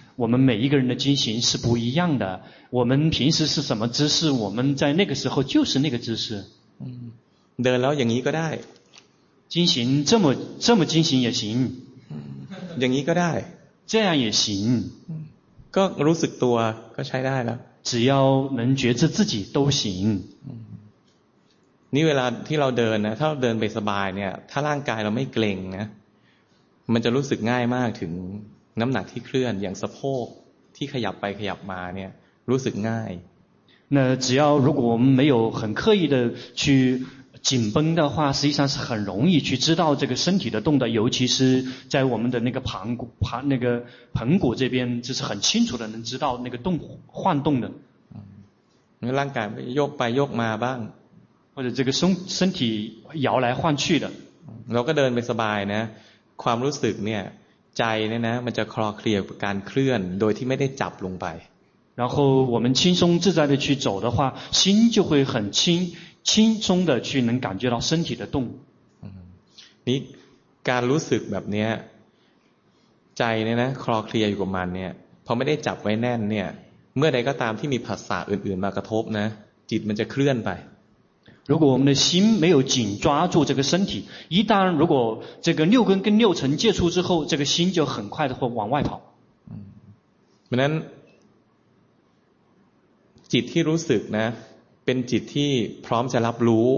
我们每一个人的经行是不一样的。我们平时是什么姿势，我们在那个时候就是那个姿势。เดินแล้วอย่างนี้ก็ได้ 经行这么这么经行也行， อย่างนี้ก็ได้ 这样也行， ก็รู้สึกตัวก็ใช้ได้แล้ว 只要能觉知自己都行。 นี่เวลาที่เราเดินนะถ้าเราเดินไปสบายเนี่ย ถ้าร่างกายเราไม่เกร็งนะมันจะรู้สึกง่ายมากถึง น้ำหนักที่เคลื่อนอย่างสะโพกที่ขยับไปขยับมาเนี่ย รู้สึกง่าย 那只要如果我们没有很刻意的去紧绷的话，实际上是很容易去知道这个身体的动的，尤其是在我们的那个盘骨盘那个盆骨这边，就是很清楚的能知道那个动晃动的。 ร่างกายโยกไปโยกมาบ้าง 或者这个身身体摇来晃去的， เราก็เดินไปสบายนะ ความรู้สึกเนี่ย ใจเนี่ยนะ มันจะคลอเคลียร์กับการเคลื่อน โดยที่ไม่ได้จับลงไป 然后我们轻松自在的去走的话，心就会很轻轻松的去能感觉到身体的动。 นี่การรู้สึกแบบเนี้ยใจเนี่ยนะคลอเคลียร์อยู่กับมันเนี่ยพอไม่ได้จับไว้แน่นเนี่ย เมื่อใดก็ตามที่มีผัสสะอื่นๆมากระทบนะ จิตมันจะเคลื่อนไป 如果我们的心没有紧抓住这个身体，一旦如果这个六根跟六尘接触之后，这个心就很快的会往外跑。 เพราะฉะนั้น จิตที่รู้สึกนะ เป็นจิตที่พร้อมจะรับรู้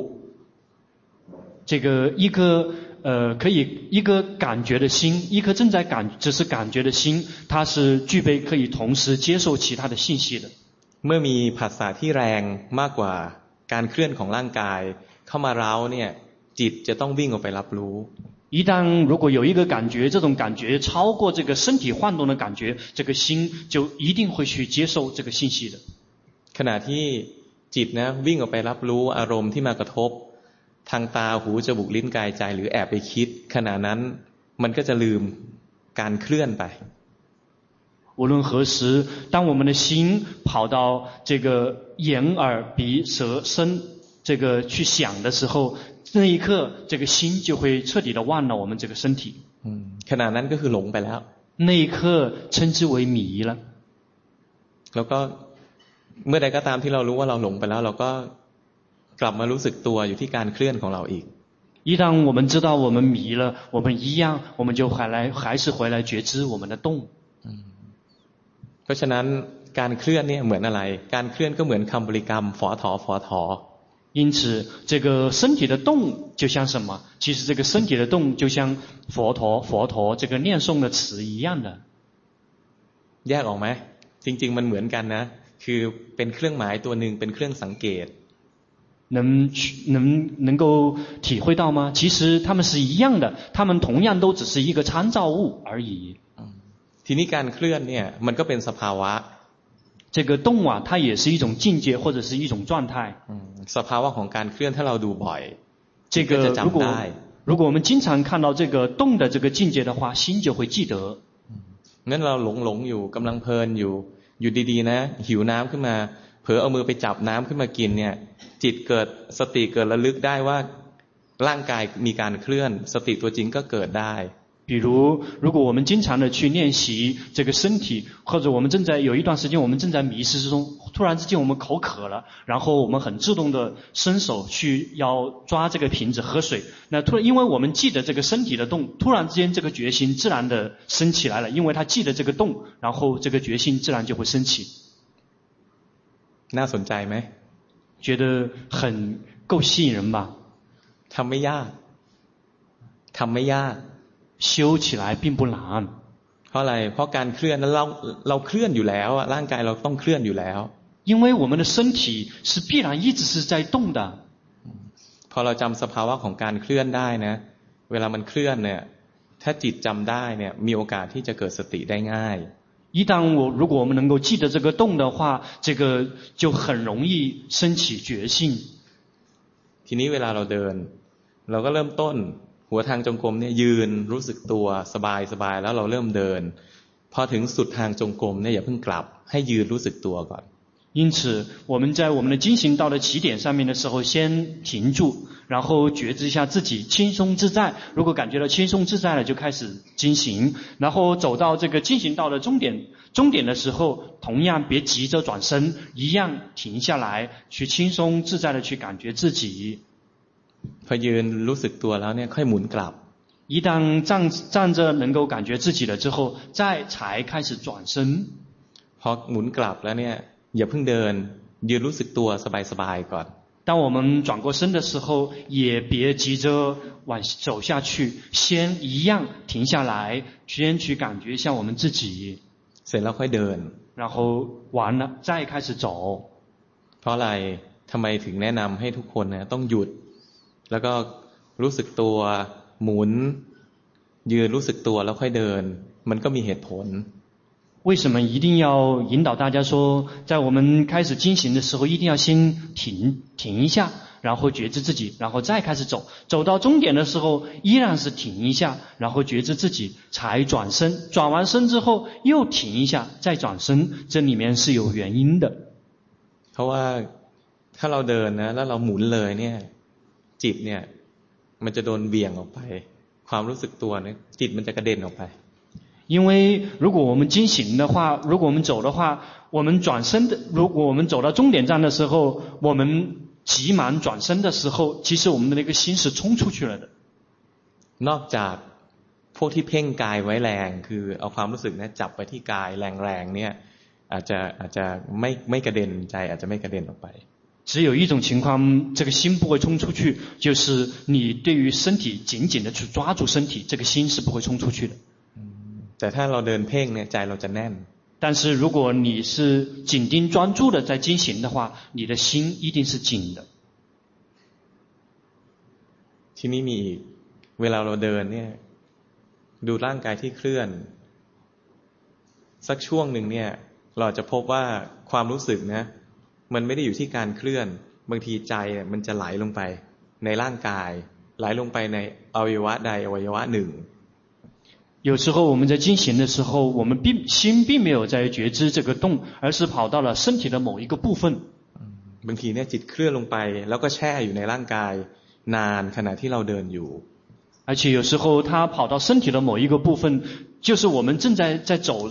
这个一颗呃可以一个感觉的心，一颗正在感只是感觉的心，它是具备可以同时接受其他的信息的。 เมื่อมีผัสสะที่แรงมากกว่า การเคลื่อนของร่างกาย เข้ามาเร้าเนี่ย จิตจะต้องวิ่งออกไปรับรู้ 一旦如果有一个感觉，这种感觉超过这个身体晃动的感觉，这个心就一定会去接受这个信息的。 ขณะที่จิตนะวิ่งออกไปรับรู้อารมณ์ที่มากระทบ ทางตาหูจมูกลิ้นกายใจหรือแอบไปคิด ขณะนั้นมันก็จะลืมการเคลื่อนไป 无论何时，当我们的心跑到这个眼耳鼻舌身这个去想的时候，那一刻，这个心就会彻底的忘了我们这个身体。 อืมขณะนั้นก็คือหลงไปแล้ว 那一刻称之为迷了。 แล้วก็เมื่อใดก็ตามที่เรารู้ว่าเราหลงไปแล้ว เราก็กลับมารู้สึกตัวอยู่ที่การเคลื่อนของเราอีก 一旦我们知道我们迷了，我们一样，我们就还来还是回来觉知我们的动。 เพราะฉะนั้นการเคลื่อนเนี่ยเหมือนอะไร การเคลื่อนก็เหมือนคำบริกรรมฝอถอฝอถอ 因此，这个身体的动就像什么？其实这个身体的动就像佛陀佛陀这个念诵的词一样的。 แยกออกไหมจริง ๆ มันเหมือนกันนะ คือเป็นเครื่องหมายตัวหนึ่งเป็นเครื่องสังเกต 能去能能够体会到吗？其实他们是一样的，他们同样都只是一个参照物而已。 ทีนี้การเคลื่อนเนี่ยมันก็เป็นสภาวะ 这个动啊，它也是一种境界或者是一种状态。 อืมสภาวะของการเคลื่อนถ้าเราดูบ่อย 这 ก็จะ 个如 จำ 果 ได้ 如果我们经常看到这个动的这个境界的话，心就会记得。 งั้นเราหลงหลงอยู่กำลังเพลินอยู่ อยู่ดีๆ นะ หิวน้ำขึ้นมา เผลอเอามือไปจับน้ำขึ้นมากินเนี่ย จิตเกิดสติเกิดระลึกได้ว่าร่างกายมีการเคลื่อน สติตัวจริงก็เกิดได้ 比如，如果我们经常的去练习这个身体，或者我们正在有一段时间我们正在迷失之中，突然之间我们口渴了，然后我们很自动的伸手去要抓这个瓶子喝水。那突然，因为我们记得这个身体的动，突然之间这个决心自然的升起来了，因为他记得这个动，然后这个决心自然就会升起。 น่าสนใจไหม 觉得很够吸引人吧？ ทำไม่ยากทำไม่ยาก 修起来并不难。 เพราะอะไร เพราะการเคลื่อนนั้นเราเราเคลื่อนอยู่แล้วอะร่างกายเราต้องเคลื่อนอยู่แล้ว 因为我们的身体是必然一直是在动的。 พอเราจำสภาวะของการเคลื่อนได้นะ เวลามันเคลื่อนเนี่ย ถ้าจิตจำได้เนี่ย มีโอกาสที่จะเกิดสติได้ง่าย 一旦我如果我们能够记得这个动的话，这个就很容易升起觉性。 ทีนี้เวลาเราเดิน เราก็เริ่มต้น หัวทางจงกรมเนี่ยยืนรู้สึกตัวสบายสบายแล้วเราเริ่มเดิน พอถึงสุดทางจงกรมเนี่ยอย่าเพิ่งกลับ ให้ยืนรู้สึกตัวก่อน 因此，我们在我们的进行到了起点上面的时候，先停住，然后觉知一下自己轻松自在。如果感觉到轻松自在了，就开始进行。然后走到这个进行到了终点，终点的时候，同样别急着转身，一样停下来，去轻松自在的去感觉自己。 พอยืนรู้สึกตัวแล้วเนี่ยค่อยหมุนกลับ。一旦站站着能够感觉自己了之后，再才开始转身。พอหมุนกลับแล้วเนี่ยอย่าเพิ่งเดินยืนรู้สึกตัวสบายๆก่อน。当我们转过身的时候，也别急着往走下去，先一样停下来，先去感觉一下我们自己。เสร็จแล้วค่อยเดิน。然后完了再开始走。เพราะอะไรทำไมถึงแนะนำให้ทุกคนเนี่ยต้องหยุด แล้วก็รู้สึกตัวหมุนยืนรู้สึกตัวแล้วค่อยเดิน มันก็มีเหตุผล。为什么一定要引导大家说，在我们开始进行的时候，一定要先停停一下，然后觉知自己，然后再开始走。走到终点的时候，依然是停一下，然后觉知自己，才转身。转完身之后又停一下，再转身。这里面是有原因的。เพราะว่าถ้าเราเดินนะแล้วเราหมุนเลยเนี่ย จิตเนี่ยมันจะโดนเบี่ยงออกไป ความรู้สึกตัวเนี่ยจิตมันจะกระเด็นออกไป。因为如果我们进行的话，如果我们走的话，我们转身的，如果我们走到终点站的时候，我们急忙转身的时候，其实我们的那个心是冲出去了的。นอกจากพวกที่เพ่งกายไว้แรงคือเอาความรู้สึกเนี่ยจับไปที่กายแรงๆเนี่ยอาจจะอาจจะไม่ไม่กระเด็นใจอาจจะไม่กระเด็นออกไป。 只有一种情况，这个心不会冲出去，就是你对于身体紧紧的去抓住身体，这个心是不会冲出去的。แต่ถ้าเราเดินเพ่งเนี่ยใจเราจะแน่น。但是如果你是紧盯专注的在进行的话，你的心一定是紧的。ทีนี้มีอีกเวลาเราเดินเนี่ยดูร่างกายที่เคลื่อนสักช่วงหนึ่งเนี่ยเราจะพบว่าความรู้สึกนะ มันไม่ได้อยู่ที่การเคลื่อนบางทีใจมันจะไหลลงไปในร่างกายไหลลงไปในอวัยวะใดอวัยวะหนึ่ง有时候我们在进行的时候，我们并心并没有在觉知这个动，而是跑到了身体的某一个部分。บางทีเนี่ยจิตเคลื่อนลงไปแล้วก็แช่อยู่ในร่างกายนานขณะที่เราเดินอยู่。而且有时候他跑到身体的某一个部分，就是我们正在在走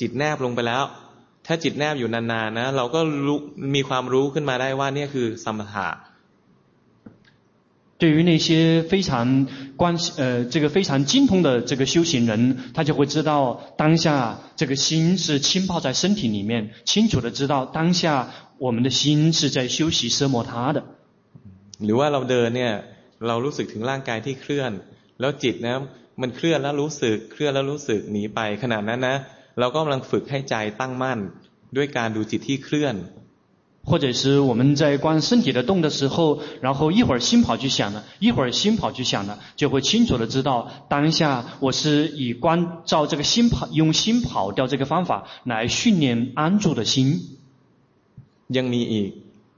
จิตแนบลงไปแล้ว ถ้าจิตแนบอยู่นานๆนะ เราก็รู้มีความรู้ขึ้นมาได้ว่าเนี่ยคือสมถะ对于那些非常关呃这个非常精通的这个修行人，他就会知道当下这个心是浸泡在身体里面，清楚的知道当下我们的心是在修习奢摩他的。หรือว่าเราเดินเนี่ยเรารู้สึกถึงร่างกายที่เคลื่อน แล้วจิตนะมันเคลื่อนแล้วรู้สึกเคลื่อนแล้วรู้สึกหนีไปขนาดนั้นนะ เราก็กำลังฝึกให้ใจตั้งมั่นด้วยการดูจิตที่เคลื่อน或者是我们在观身体的动的时候，然后一会儿心跑去想了，一会儿心跑去想了，就会清楚的知道当下我是以观照这个心跑，用心跑掉这个方法来训练安住的心。ยังมีอีก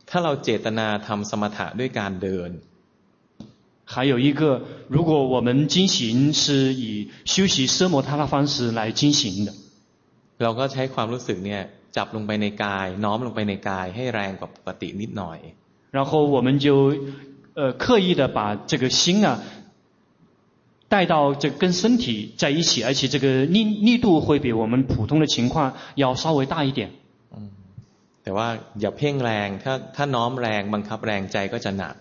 ถ้าเราเจตนาทำสมถะด้วยการเดิน。还有一个，如果我们进行是以修习奢摩他的方式来进行的， เราก็ใช้ความรู้สึกเนี่ยจับลงไปในกายน้อมลงไปในกายให้แรงกว่าปกตินิดหน่อย然后我们就呃刻意的把这个心啊带到这跟身体在一起，而且这个力力度会比我们普通的情况要稍微大一点。嗯， แต่ว่าอย่าเพ่งแรงถ้าถ้าน้อมแรงบังคับแรงใจก็จะหนัก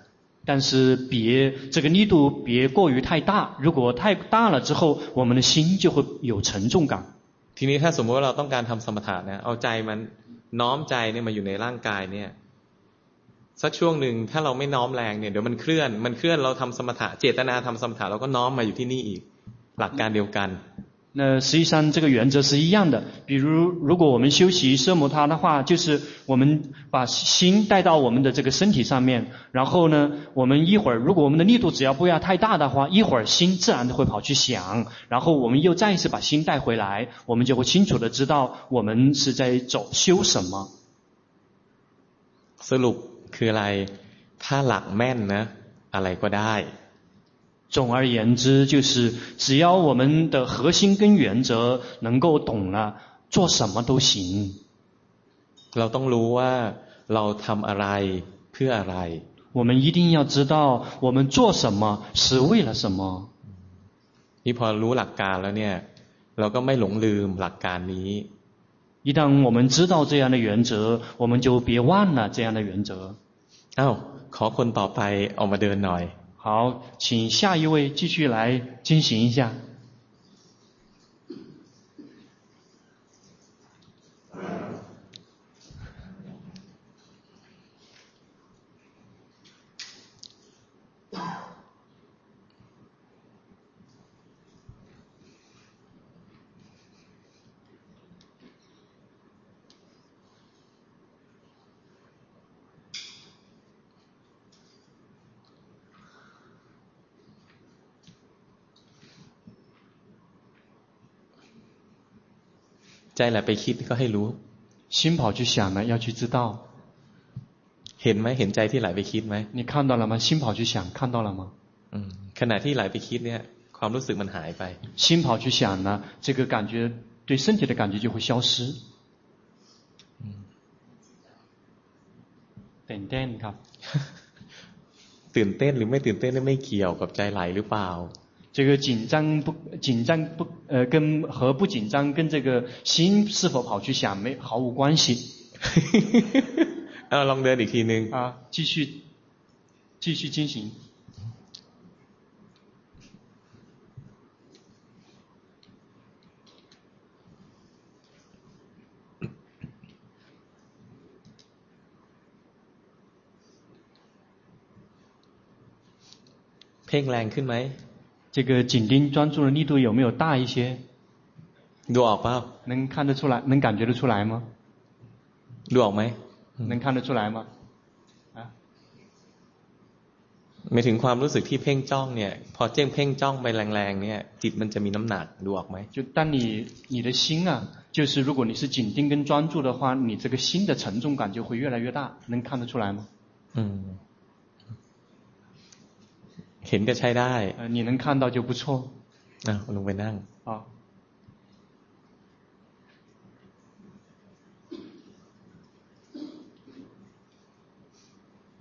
但是别这个力度别过于太大，如果太大了之后，我们的心就会有沉重感。 ทีนี้ถ้าสมมติว่าเราต้องการทำสมถะนะเอาใจมันน้อมใจเนี่ยมาอยู่ในร่างกายเนี่ย สักช่วงหนึ่งถ้าเราไม่น้อมแรงเนี่ยเดี๋ยวมันเคลื่อนมันเคลื่อนเราทำสมถะเจตนาทำสมถะเราก็น้อมมาอยู่ที่นี่อีก หลักการเดียวกัน 那实际上这个原则是一样的。比如，如果我们修习奢摩他的话，就是我们把心带到我们的这个身体上面，然后呢，我们一会儿，如果我们的力度只要不要太大的话，一会儿心自然的会跑去想，然后我们又再一次把心带回来，我们就会清楚的知道我们是在走修什么。สรุปคืออะไรถ้าหลักแม่นนะอะไรก็ได้ 总而言之，就是只要我们的核心跟原则能够懂了，做什么都行。เราต้องรู้ว่าเราทำอะไรเพื่ออะไร。我们一定要知道我们做什么是为了什么。นี่พอรู้หลักการแล้วเนี่ยเราก็ไม่หลงลืมหลักการนี้。一旦我们知道这样的原则，我们就别忘了这样的原则。อ้าวขอคนต่อไปออกมาเดินหน่อย。 好，请下一位继续来进行一下。 ใจแหละไปคิดก็ให้รู้心跑去想呢，要去知道。เห็นไหมเห็นใจที่ไหลไปคิดไหม你看到了吗？心跑去想，看到了吗？อืมขณะที่ไหลไปคิดเนี่ย ความรู้สึกมันหายไป心跑去想呢，这个感觉对身体的感觉就会消失。ตื่นเต้นครับตื่นเต้นหรือไม่ตื่นเต้นไม่เกี่ยวกับใจไหลหรือเปล่า 这个紧张不紧张不呃跟和不紧张跟这个心是否跑去想没毫无关系。啊，ลองเดินอีกทีนึง啊，继续继续进行。เพ่งแรงขึ้นไหม 这个紧盯专注的力度有没有大一些？ดูออกเปล่า能看得出来？能感觉得出来吗？ดูออกไหม能看得出来吗？啊？ไม่ถึงความรู้สึกที่เพ่งจ้องเนี่ยพอเจ้งเพ่งจ้องไปแรงๆเนี่ยจิตมันจะมีน้ำหนักดูออกไหม就当你你的心啊，就是如果你是紧盯跟专注的话，你这个心的沉重感就会越来越大，能看得出来吗？嗯。 เห็นก็ใช้ได้你能看到就不错อ่ะลงไปนั่ง好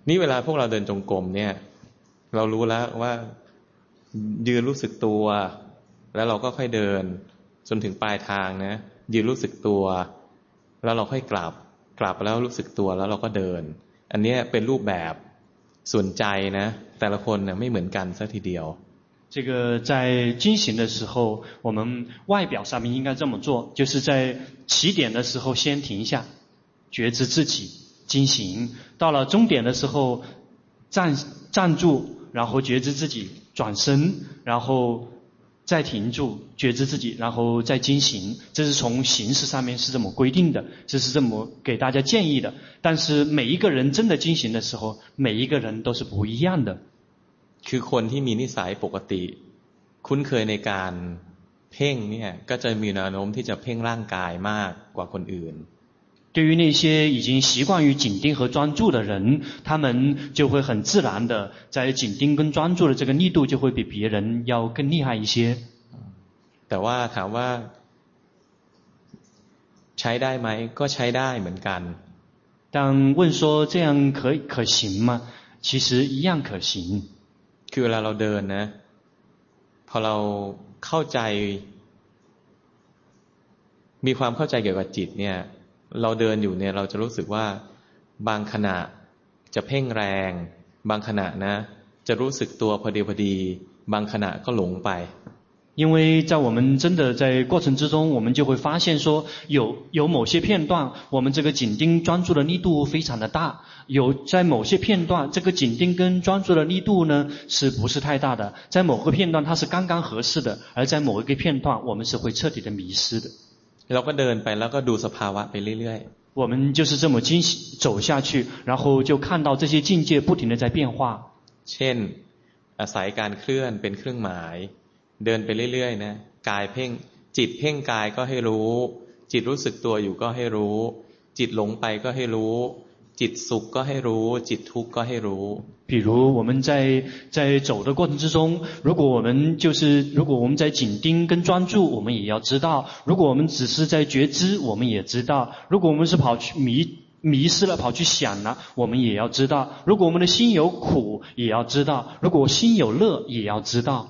นี่เวลาพวกเราเดินจงกรมเนี่ย เรารู้แล้วว่ายืนรู้สึกตัว แล้วเราก็ค่อยเดิน จนถึงปลายทางนะยืนรู้สึกตัว แล้วเราค่อยกลับ กลับแล้วรู้สึกตัวแล้วเราก็เดิน อันนี้เป็นรูปแบบ ส่วนใจนะแต่ละคน呢ไม่เหมือนกันซะทีเดียว这个在进行的时候，我们外表上面应该这么做，就是在起点的时候先停下，觉知自己进行；到了终点的时候站站住，然后觉知自己转身，然后。 再停住，觉知自己，然后再进行。这是从形式上面是这么规定的，这是这么给大家建议的。但是每一个人真的进行的时候，每一个人都是不一样的。คือคนที่มีนิสัยปกติคุ้นเคยในการเพ่งเนี่ยก็จะมีแนวโน้มที่จะเพ่งร่างกายมากกว่าคนอื่น 对于那些已经习惯于紧盯和专注的人，他们就会很自然的在紧盯跟专注的这个力度就会比别人要更厉害一些。แต่ว่าถามว่าใช้ได้ไหมก็ใช้ได้เหมือนกัน但问说这样可可行吗？其实一样可行。คือเวลาเราเดินนะพอเราเข้าใจมีความเข้าใจเกี่ยวกับจิตเนี่ย เราเดินอยู่เนี่ยเราจะรู้สึกว่าบางขณะจะเพ่งแรง บางขณะนะ จะรู้สึกตัวพอดีพอดี บางขณะก็หลงไป因为在我们真的在过程之中，我们就会发现说，有有某些片段，我们这个紧盯专注的力度非常的大；有在某些片段，这个紧盯跟专注的力度呢，是不是太大的？在某个片段它是刚刚合适的，而在某一个片段，我们是会彻底的迷失的。 เราก็เดินไปแล้วก็ดูสภาวะไปเรื่อยๆ。我们就是这么精细走下去，然后就看到这些境界不停的在变化。เช่นอาศัยการเคลื่อนเป็นเครื่องหมายเดินไปเรื่อยๆนะกายเพ่งจิตเพ่งกายก็ให้รู้ จิตรู้สึกตัวอยู่ก็ให้รู้ จิตหลงไปก็ให้รู้ จิตสุขก็ให้รู้ จิตทุกข์ก็ให้รู้ 比如我们在在走的过程之中，如果我们就是如果我们在紧盯跟专注，我们也要知道；如果我们只是在觉知，我们也知道；如果我们是跑去迷迷失了，跑去想了，我们也要知道；如果我们的心有苦，也要知道；如果心有乐，也要知道。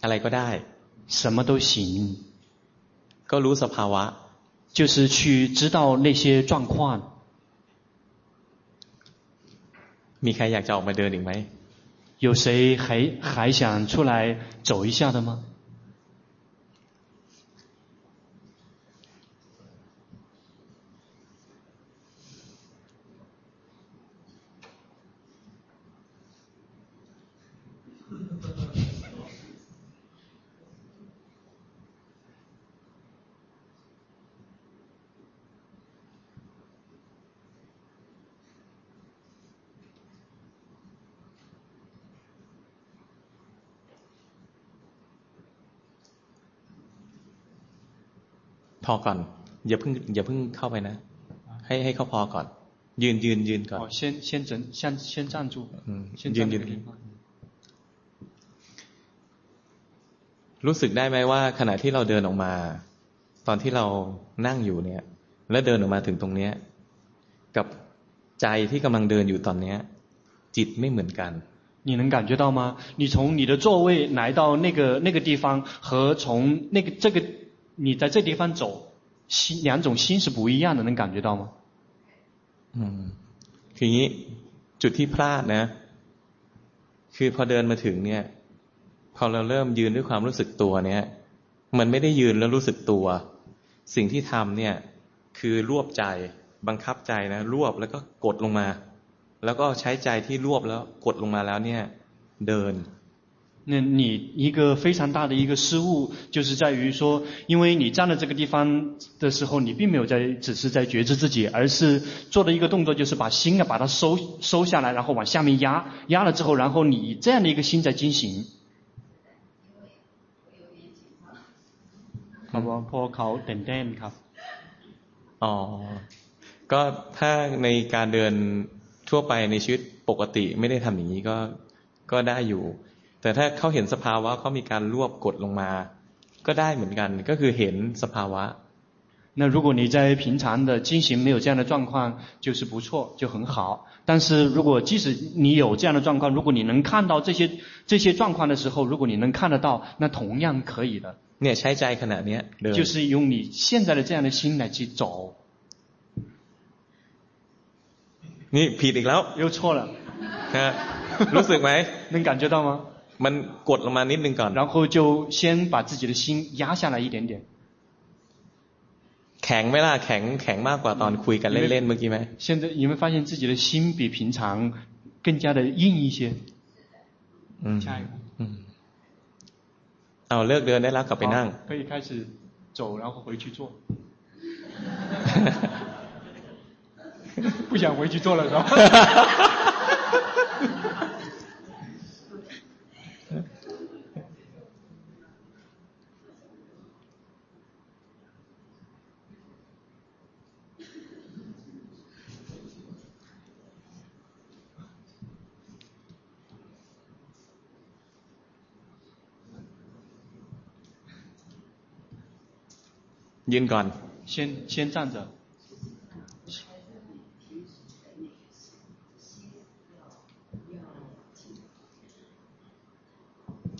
อะไรก็ได้什么都行ก็รู้สภาวะ就是去知道那些状况 มีใครอยากจะออกมาเดินอีกไหม有谁还还想出来走一下的吗 อก่อนอย่าเพิ่งอย่าเพิ่งเข้าไปนะ ให้ให้เขาพอก่อน ยืนยืนยืนก่อน先先整先先站住ยืนยืนรู้สึกได้ไหมว่า ขณะที่เราเดินออกมา ตอนที่เรานั่งอยู่เนี่ย แล้วเดินออกมาถึงตรงเนี้ย กับใจที่กำลังเดินอยู่ตอนเนี้ย จิตไม่เหมือนกัน你能感觉到吗？你从你的座位来到那个那个地方，和从那个这个。 你在这地方走，心两种心是不一样的，能感觉到吗？嗯，คืออย่างนี้จุดที่พลาดนะ คือพอเดินมาถึงเนี่ย พอเราเริ่มยืนด้วยความรู้สึกตัวเนี่ย มันไม่ได้ยืนแล้วรู้สึกตัว สิ่งที่ทำเนี่ย คือรวบใจ บังคับใจนะ รวบแล้วก็กดลงมา แล้วก็ใช้ใจที่รวบแล้วกดลงมาแล้วเนี่ย เดิน 那你一个非常大的一个失误，就是在于说，因为你站在这个地方的时候，你并没有在，只是在觉知自己，而是做的一个动作，就是把心啊，把它收收下来，然后往下面压，压了之后，然后你这样的一个心在进行。好不？พอเขาเต้นเต้นครับอ๋อก็ถ้าในการเดินทั่วไปในชีวิตปกติไม่ได้ทำอย่างนี้ก็ก็ได้อยู่ แต่ถ้าเขาเห็นสภาวะเขามีการรวบกดลงมา ก็ได้เหมือนกัน ก็คือเห็นสภาวะ那如果你在平常的进行没有这样的状况，就是不错，就很好。但是如果即使你有这样的状况，如果你能看到这些这些状况的时候，如果你能看得到，那同样可以的。เนี่ยใช้ใจขนาดนี้就是用你现在的这样的心来去走。นี่ผิดอีกแล้ว又错了。รู้สึกไหม能感觉到吗？ มันกดลงมานิดนึงก่อน然后就先把自己的心压下来一点点แข็งไหมล่ะแข็งแข็งมากกว่าตอนคุยกันเล่นๆเมื่อกี้ไหม现在你们发现自己的心比平常更加的硬一些อืมเอาเลิกเดินได้แล้วกลับไปนั่ง可以开始走然后回去做不想回去做了是吧 ยืนก่อน先先站着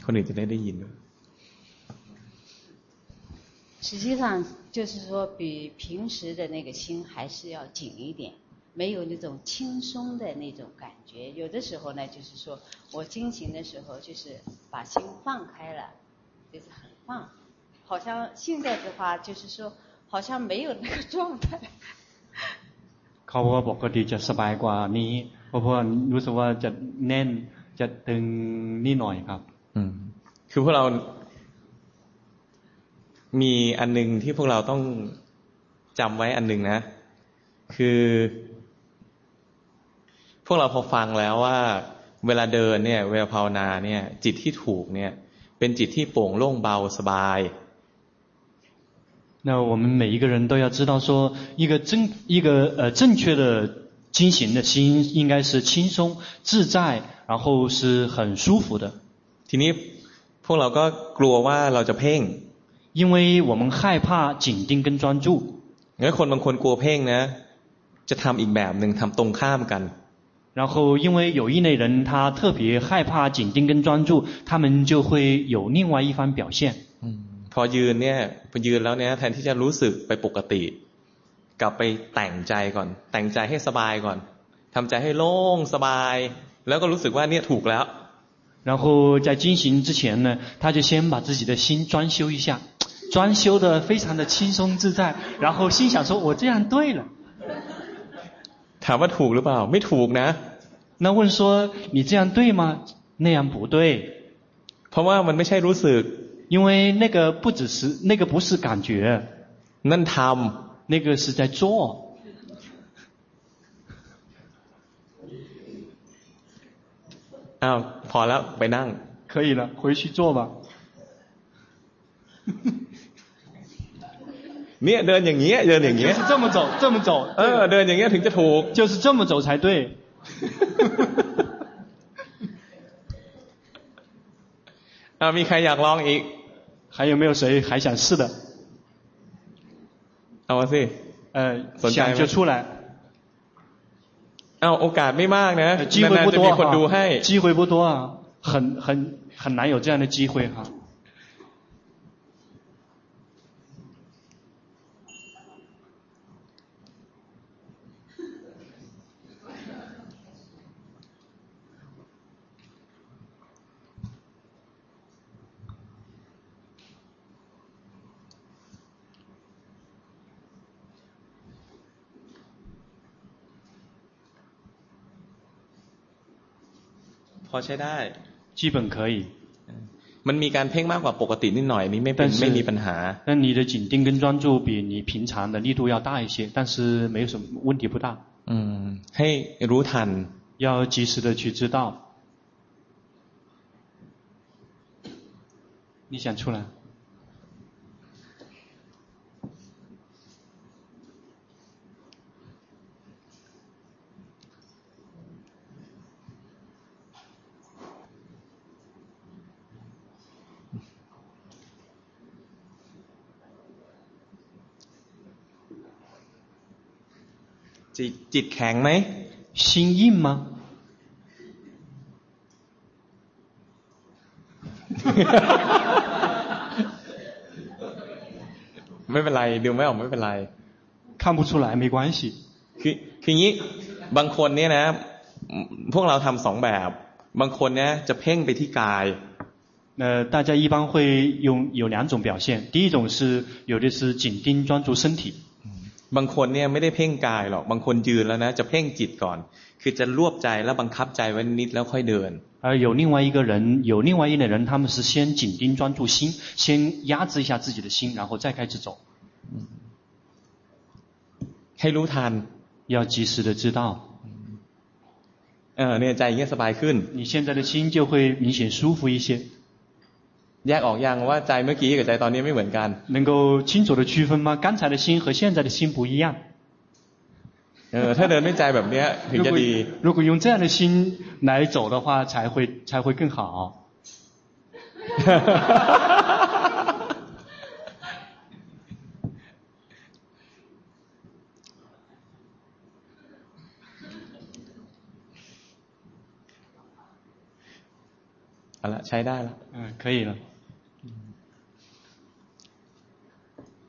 คนอื่นจะได้ได้ยินด้วย 实际上就是说，比平时的那个心还是要紧一点，没有那种轻松的那种感觉。有的时候呢，就是说我进行的时候，就是把心放开了，就是很放， 好像现在的话，就是说好像没有那个状态。เขาว่าปกติจะสบายกว่านี้เพราะว่ารู้สึกว่าจะแน่นจะตึงนิดหน่อยครับ อืม คือพวกเรามีอันนึงที่พวกเราต้องจำไว้อันนึงนะ คือ พวกเราพอฟังแล้วว่า เวลาเดินเนี่ย เวลาภาวนาเนี่ย จิตที่ถูกเนี่ย เป็นจิตที่โปร่งโล่งเบาสบาย 那我们每一个人都要知道说，一个正一个呃正确的进行的心，应该是轻松自在，然后是很舒服的。ทีนี้พวกเราก็กลัวว่าเราจะเพ่ง因为我们害怕紧盯跟专注。งั้นคนบางคนกลัวเพ่งนะจะทำอีกแบบหนึ่งทำตรงข้ามกัน。然后因为有一类人他特别害怕紧盯跟专注，他们就会有另外一番表现。嗯。 พอยืนเนี่ยพอยืนแล้วเนี่ยแทนที่จะรู้สึกไปปกติ กลับไปแต่งใจก่อน แต่งใจให้สบายก่อน ทำใจให้โล่งสบาย แล้วก็รู้สึกว่าเนี่ยถูกแล้ว然后在进行之前呢，他就先把自己的心装修一下，装修得非常的轻松自在，然后心想说：“我这样对了。”ถามว่าถูกหรือเปล่าไม่ถูกนะ那问说：“你这样对吗？”那样不对，เพราะว่ามันไม่ใช่รู้สึก 因为那个不只是那个不是感觉，นั่นทำ那个是在做。อ้าวพอแล้วไปนั่ง可以了，回去做吧。เนี่ยเดินอย่างเงี้ยเดินอย่างเงี้ย就是这么走，这么走。เออเดินอย่างเงี้ยถึงจะถูก就是这么走才对。อ้าวมีใครอยากลองอีก 还有没有谁还想试的？เอามาสิ呃，想就出来。เอาโอกาสไม่มากนะ机会不多哈，机会不多啊，很很很难有这样的机会哈。 พอใช้ได้基本可以มันมีการเพ่งมากกว่าปกตินิดหน่อยนี่ไม่เป็นไม่มีปัญหา但你的紧盯跟专注比你平常的力度要大一些但是没有什么问题不大อืมให้รู้ทัน要及时的去知道你想出来 จิตจิตแข็งไหม心硬吗ไม่เป็นไรดูไม่ออกไม่เป็นไร看不出来没关系คือคืออย่างนี้บางคนเนี่ยนะ พวกเราทำสองแบบ บางคนเนี่ยจะเพ่งไปที่กาย呃，大家一般会用有两种表现，第一种是有的是紧盯专注身体。 บางคนเนี่ยไม่ได้เพ่งกายหรอกบางคนยืนแล้วนะจะเพ่งจิตก่อน คือจะรวบใจแล้วบังคับใจไว้นิดแล้วค่อยเดิน而有另外一个人有另外一类人他们是先紧盯专注心先压制一下自己的心然后再开始走ให้รู้ทัน要及时的知道เออเนี่ยใจอย่างเงี้ยสบายขึ้น你现在的心就会明显舒服一些 แยกออกยังว่าใจเมื่อกี้กับใจตอนนี้ไม่เหมือนกัน能够清楚的区分吗刚才的心和现在的心不一样เออถ้าเดินด้วยใจแบบเนี้ยถึงจะดี如果用这样的心来走的话才会才会更好好了ใช้ได้แล้ว嗯可以了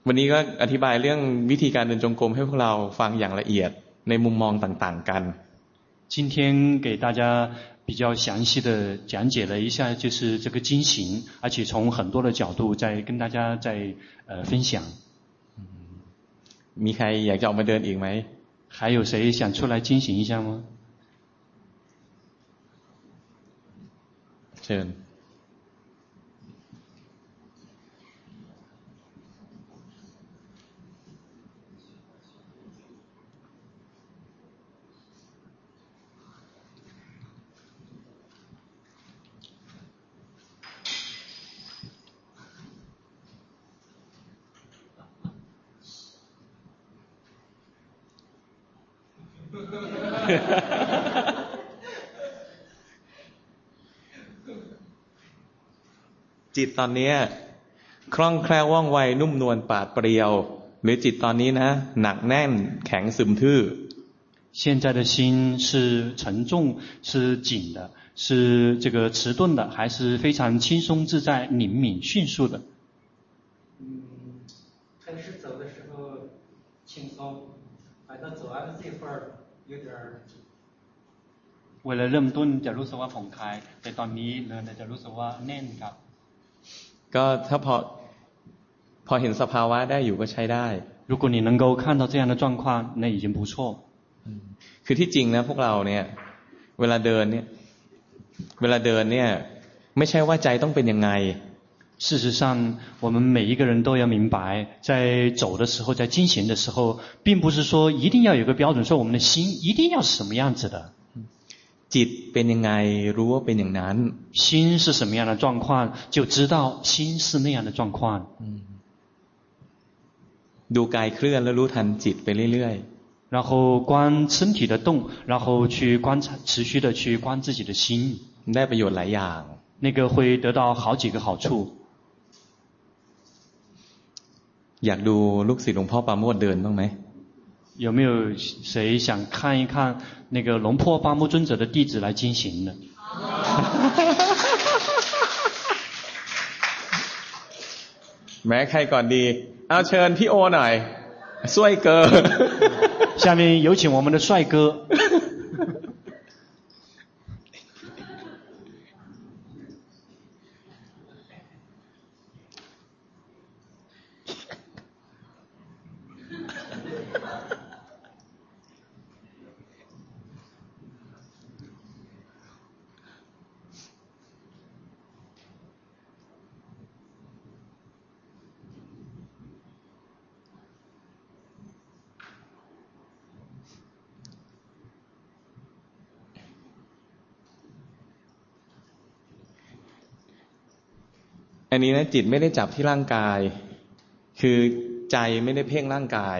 วันนี้ก็อธิบายเรื่องวิธีการเดินจงกรมให้พวกเราฟังอย่างละเอียดในมุมมองต่างๆกัน今天给大家比较详细的讲解了一下，就是这个经行，而且从很多的角度再跟大家再呃分享。มีใครอยากจะออกมาเดินอีกไหม还有谁想出来经行一下吗？เชิญ จิตตอนนี้คล่องแคล่วว่องไวนุ่มนวลปราดเปรียว หรือจิตตอนนี้นะ หนักแน่นแข็งซึมทื่อ现在的心是沉重、是紧的、是这个迟钝的，还是非常轻松自在、灵敏迅速的？嗯，开始走的时候轻松，反正走完了这会儿有点儿。เวลาเริ่มต้นจะรู้สึกว่าผ่อนคลายแต่ต กว่าแน่นครับก็ถ้าพอพอเห็นสภาวะได้อยู่ก็ใช้ได้如果你能够看到这样的状况那已经不错คือที่จริงนะพวกเราเนี่ยเวลาเดินเนี่ยเวลาเดินเนี่ยไม่ใช่ว่าใจต้องเป็นยังไง事实上，我们每一个人都要明白，在走的时候，在进行的时候，并不是说一定要有个标准，说我们的心一定要是什么样子的。 จิตเป็นยังไงรู้ว่าเป็นอย่างนั้น心是什么样的状况就知道心是那样的状况ดูกายเคลื่อนแล้วรู้ทันจิตไปเรื่อยๆ然后观身体的动然后去观察持续的去观自己的心ได้ประโยชน์หลายอย่าง那个会得到好几个好处อยากดูลูกศิษย์หลวงพ่อปาโมดเดินบ้างไหม 有没有谁想看一看那个龙破八木尊者的弟子来进行的？没开馆的，阿陈，听我来，帅哥，下面有请我们的帅哥。 อันนี้นะจิตไม่ได้จับที่ร่างกาย คือใจไม่ได้เพ่งร่างกาย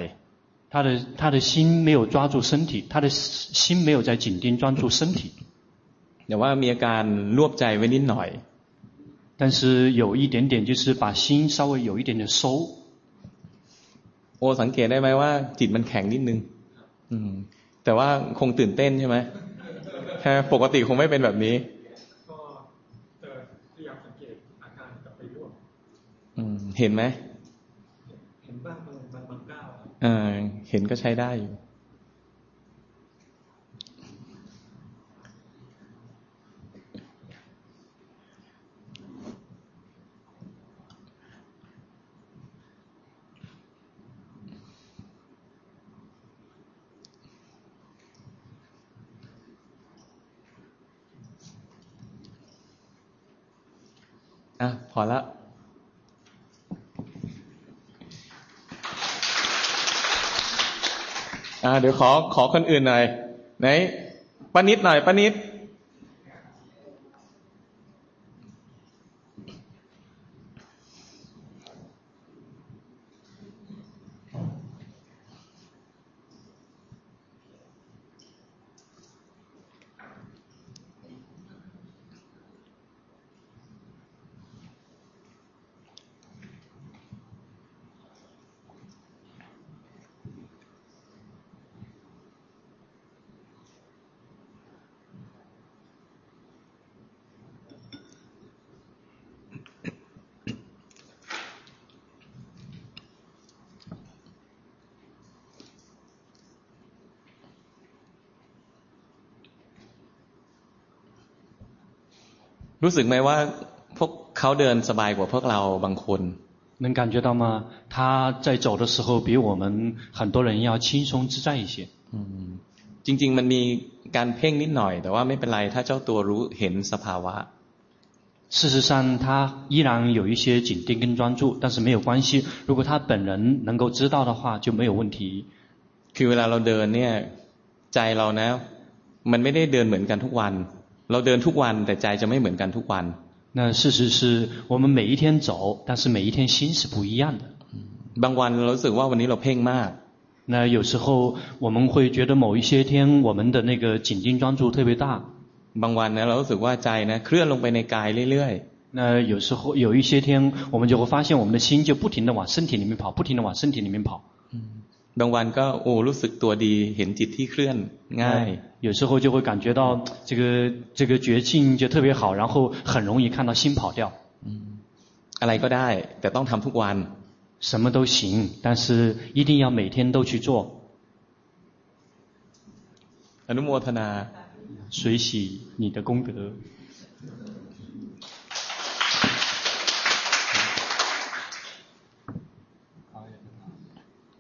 他的他的心没有抓住身体，他的心没有在紧盯专注身体。แต่ว่ามีอาการรวบใจไว้นิดหน่อย但是有一点点就是把心稍微有一点点收。โอสังเกตได้ไหมว่าจิตมันแข็งนิดนึงอืม แต่ว่าคงตื่นเต้นใช่ไหมแค่ปกติคงไม่เป็นแบบนี้ เห็นไหมเห็นบ้างบางบางก้าวเออเห็นก็ใช้ได้อยู่อะพอละ อ่าเดี๋ยวขอขอคนอื่นหน่อยไหนป้านิดหน่อยป้านิด รู้สึกไหมว่าพวกเขาเดินสบายกว่าพวกเราบางคน能感觉到吗？他在走的时候比我们很多人要轻松自在一些。嗯，จริงๆมันมีการเพ่งนิดหน่อย แต่ว่าไม่เป็นไรถ้าเจ้าตัวรู้เห็นสภาวะ事实上，他依然有一些紧盯跟专注，但是没有关系。如果他本人能够知道的话，就没有问题。คือเวลาเราเดินเนี่ยใจเรานะมันไม่ได้เดินเหมือนกันทุกวัน เราเดินทุกวันแต่ใจจะไม่เหมือนกันทุกวัน那事实是我们每一天走，但是每一天心是不一样的。บางวันเรารู้สึกว่าวันนี้เราเพ่งมาก那有时候我们会觉得某一些天我们的那个紧盯专注特别大。บางวันนะเรารู้สึกว่าใจนะเคลื่อนลงไปในกายเรื่อยๆ那有时候有一些天，我们就会发现我们的心就不停地往身体里面跑，不停地往身体里面跑。 บางวันก็โอ้รู้สึกตัวดีเห็นจิตที่เคลื่อนง่าย有时候就会感觉到这个这个觉性就特别好，然后很容易看到心跑掉。อะไรก็ได้แต่ต้องทำทุกวัน什么都行，但是一定要每天都去做。อนุโมทนา随喜你的功德。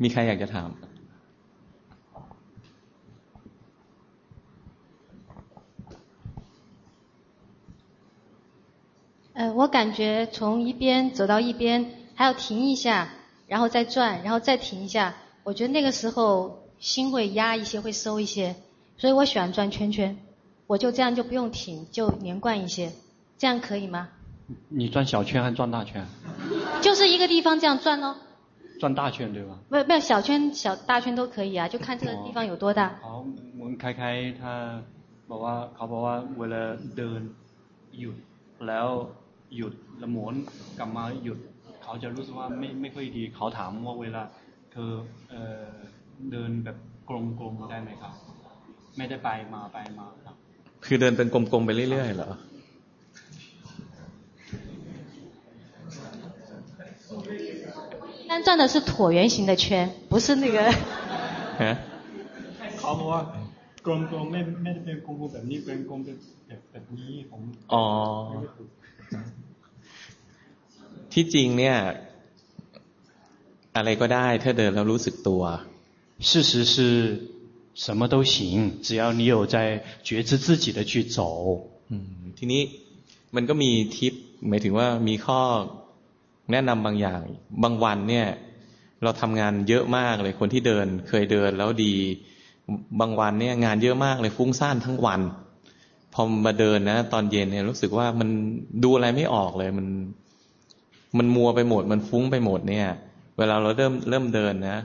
มีใครอยากจะถาม呃，我感觉从一边走到一边，还要停一下，然后再转，然后再停一下。我觉得那个时候心会压一些，会收一些，所以我喜欢转圈圈。我就这样就不用停，就连贯一些，这样可以吗？你转小圈还是转大圈？就是一个地方这样转哦。 转大圈对吧？没有没有，小圈小大圈都可以啊，就看这个地方有多大。好，我们开开他บอกว่าเขาบอกว่าเวลาเดินหยุดแล้วหยุดแล้วหมุนกลับมาหยุดเขาจะรู้สึกว่าไม่ไม่ค่อยดีเขาถามว่าเวลาเธอเอ่อเดินแบบกลมๆได้ไหมครับไม่ได้ไปมาไปมาครับคือเดินเป็นกลมๆไปเรื่อยๆเหรอ 但转的是椭圆形的圈，不是那个。เขาบอกว่ากลมๆไม่ไม่ได้เป็นกลมๆแบบนี้เป็นกลมแบบแบบนี้ผมอ๋อที่จริงเนี่ยอะไรก็ได้ถ้าเดินแล้วรู้สึกตัว事实是什么都行只要你有在觉知自己的去走ทีนี้มันก็มีทิปหมายถึงว่ามีข้อ แนะนำบางอย่าง บางวันเนี่ย เราทำงานเยอะมากเลยคนที่เดิน เคยเดินแล้วดี บางวันเนี่ย งานเยอะมากเลยฟุ้งซ่านทั้งวัน พอมาเดินนะ ตอนเย็นเนี่ยรู้สึกว่ามันดูอะไรไม่ออกเลยมัน มันมัวไปหมด มันฟุ้งไปหมดเนี่ย เวลาเราเริ่มเริ่มเดินนะ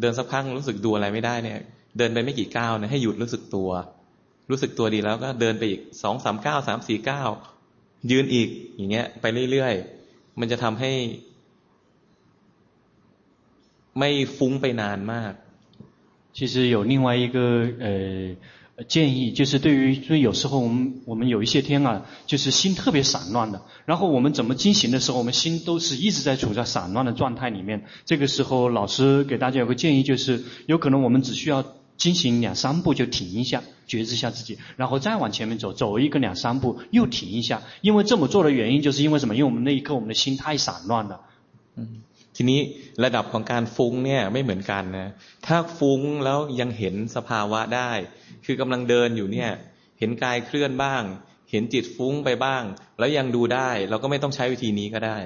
เดินสักพักรู้สึกดูอะไรไม่ได้เนี่ย เดินไปไม่กี่ก้าวนะให้หยุดรู้สึกตัว รู้สึกตัวดีแล้วก็เดินไปอีกสองสามก้าวสามสี่ก้าวยืนอีกอย่างเงี้ย ไปเรื่อยๆ มันจะทำให้ไม่ฟุ้งไปนานมาก其实有另外一个呃建议，就是对于，所以有时候我们我们有一些天啊，就是心特别散乱的，然后我们怎么进行的时候，我们心都是一直在处在散乱的状态里面。这个时候，老师给大家有个建议，就是有可能我们只需要。 进行两三步就停一下，觉知一下自己，然后再往前面走，走一个两三步又停一下。因为这么做的原因，就是因为什么？因为我们那一刻我们的心太散乱了。嗯，ทีนี้ระดับของการฟุ้งเนี่ยไม่เหมือนกันนะถ้าฟุ้งแล้วยังเห็นสภาวะได้ คือกำลังเดินอยู่เนี่ย เห็นกายเคลื่อนบ้าง เห็นจิตฟุ้งไปบ้าง แล้วยังดูได้ เราก็ไม่ต้องใช้วิธีนี้ก็ได้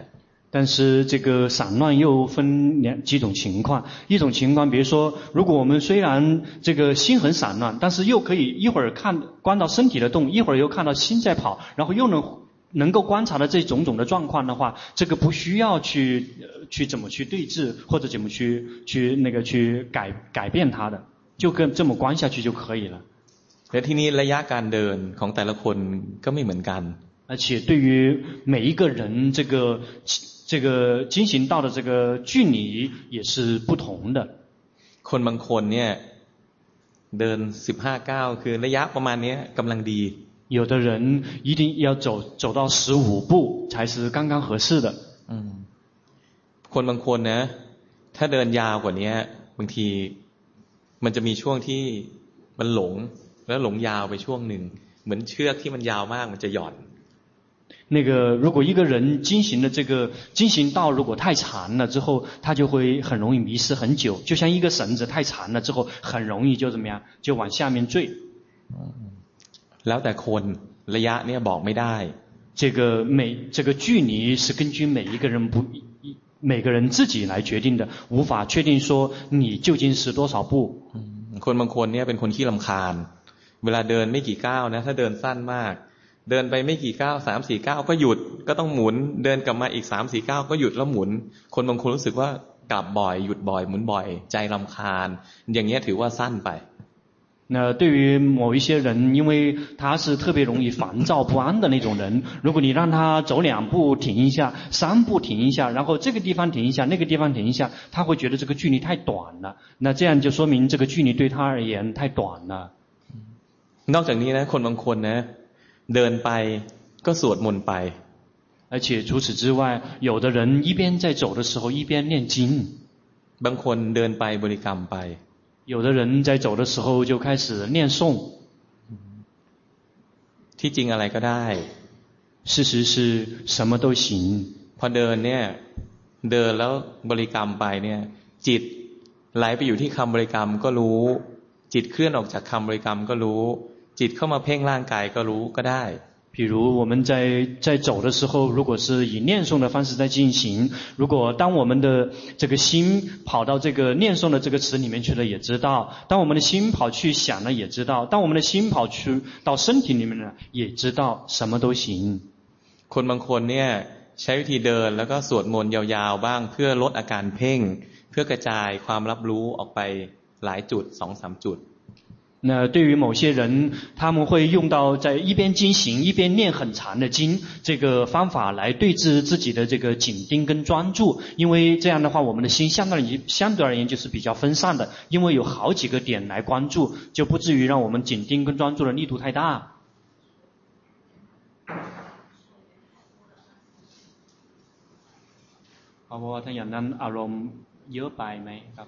但是这个散乱又分两几种情况，一种情况，比如说，如果我们虽然这个心很散乱，但是又可以一会儿看观到身体的动，一会儿又看到心在跑，然后又能能够观察到这种种的状况的话，这个不需要去去怎么去对治或者怎么去去那个去改改变它的，就跟这么观下去就可以了。และทีนี้ระยะการเดินของแต่ละคนก็ไม่เหมือนกัน而且对于每一个人这个。 这个进行到的这个距离也是不同的。คนบางคนเนี่ยเดินสิบห้าก้าวคือระยะประมาณนี้กำลังดี。有的人一定要走走到十五步才是刚刚合适的。อืมคนบางคนนะถ้าเดินยาวกว่านี้บางทีมันจะมีช่วงที่มันหลงแล้วหลงยาวไปช่วงหนึ่งเหมือนเชือกที่มันยาวมากมันจะหย่อน 那个如果一个人进行的这个进行道如果太长了之后，他就会很容易迷失很久。就像一个绳子太长了之后，很容易就怎么样，就往下面坠。แล้วแต่คนระยะเนี่ยบอกไม่ได้。这个每这个距离是根据每一个人不每个人自己来决定的，无法确定说你究竟是多少步。คนบางคนเนี่ยเป็นคนขี้รำคาญเวลาเดินไม่กี่ก้าวนะถ้าเดินสั้นมาก เดินไปไม่กี่ก้าวสามสี่ก้าวก็หยุดก็ต้องหมุนเดินกลับมาอีกสามสี่ก้าวก็หยุดแล้วหมุน คนบางคนรู้สึกว่ากลับบ่อยหยุดบ่อยหมุนบ่อยใจรำคาญ อย่างเงี้ยถือว่าสั้นไป那对于某一些人，因为他是特别容易烦躁不安的那种人，如果你让他走两步停一下，三步停一下，然后这个地方停一下，那个地方停一下，他会觉得这个距离太短了。那这样就说明这个距离对他而言太短了。นอกจากนี้นะคนบางคนนะ เดินไปก็สวดมนต์ไป而且除此之外，有的人一边在走的时候一边念经，บางคนเดินไปบริกรรมไป有的人在走的时候就开始念诵。ที่จริงอะไรก็ได้事实是什么都行。พอเดินเนี่ยเดินแล้วบริกรรมไปเนี่ยจิตไหลไปอยู่ที่คำบริกรรมก็รู้จิตเคลื่อนออกจากคำบริกรรมก็รู้ จิตเข้ามาเพ่งร่างกายก็รู้ก็ได้比如我们在在走的时候，如果是以念诵的方式在进行，如果当我们的这个心跑到这个念诵的这个词里面去了，也知道；当我们的心跑去想了，也知道；当我们的心跑去到身体里面了，也知道，什么都行。คนบางคนเนี่ยใช้วิธีเดินแล้วก็สวดมนต์ยาวๆบ้างเพื่อลดอาการเพ่งเพื่อกระจายความรับรู้ออกไปหลายจุดสองสามจุด 那对于某些人，他们会用到在一边进行一边念很长的经这个方法来对治自己的这个紧盯跟专注，因为这样的话，我们的心相对而言相对而言就是比较分散的，因为有好几个点来关注，就不至于让我们紧盯跟专注的力度太大。好，我睇人นั้นอารมณ์เยอะไปไหมครับ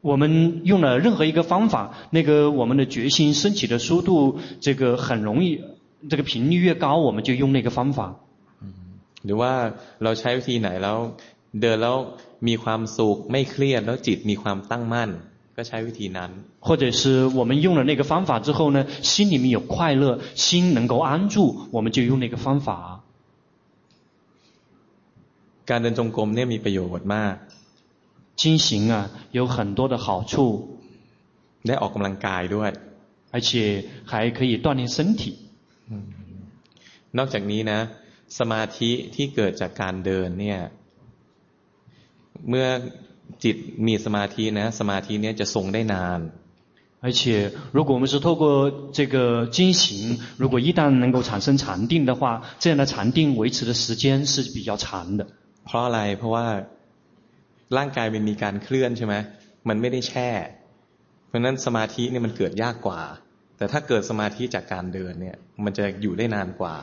我们用了任何一个方法，那个我们的决心升起的速度，这个很容易，这个频率越高，我们就用那个方法。หรือว่าเราใช้วิธีไหนแล้วเดินแล้วมีความสุขไม่เครียดแล้วจิตมีความตั้งมั่นก็ใช้วิธีนั้น。或者是我们用了那个方法之后呢，心里面有快乐，心能够安住，我们就用那个方法。การเดินจงกรมเนี่ยมีประโยชน์มาก。 经行啊，有很多的好处。ได้ออกกำลังกายด้วย而且还可以锻炼身体。นอกจากนี้นะสมาธิที่เกิดจากการเดินเนี่ยเมื่อจิตมีสมาธินะสมาธิเนี้ยจะทรงได้นาน而且如果我们是透过这个经行，如果一旦能够产生禅定的话，这样的禅定维持的时间是比较长的。เพราะอะไรเพราะว่า ร่างกายมันมีการเคลื่อนใช่ไหมมันไม่ได้แช่ เพราะนั้นสมาธิเนี่ยมันเกิดยากกว่า แต่ถ้าเกิดสมาธิจากการเดินเนี่ยมันจะอยู่ได้นานกว่า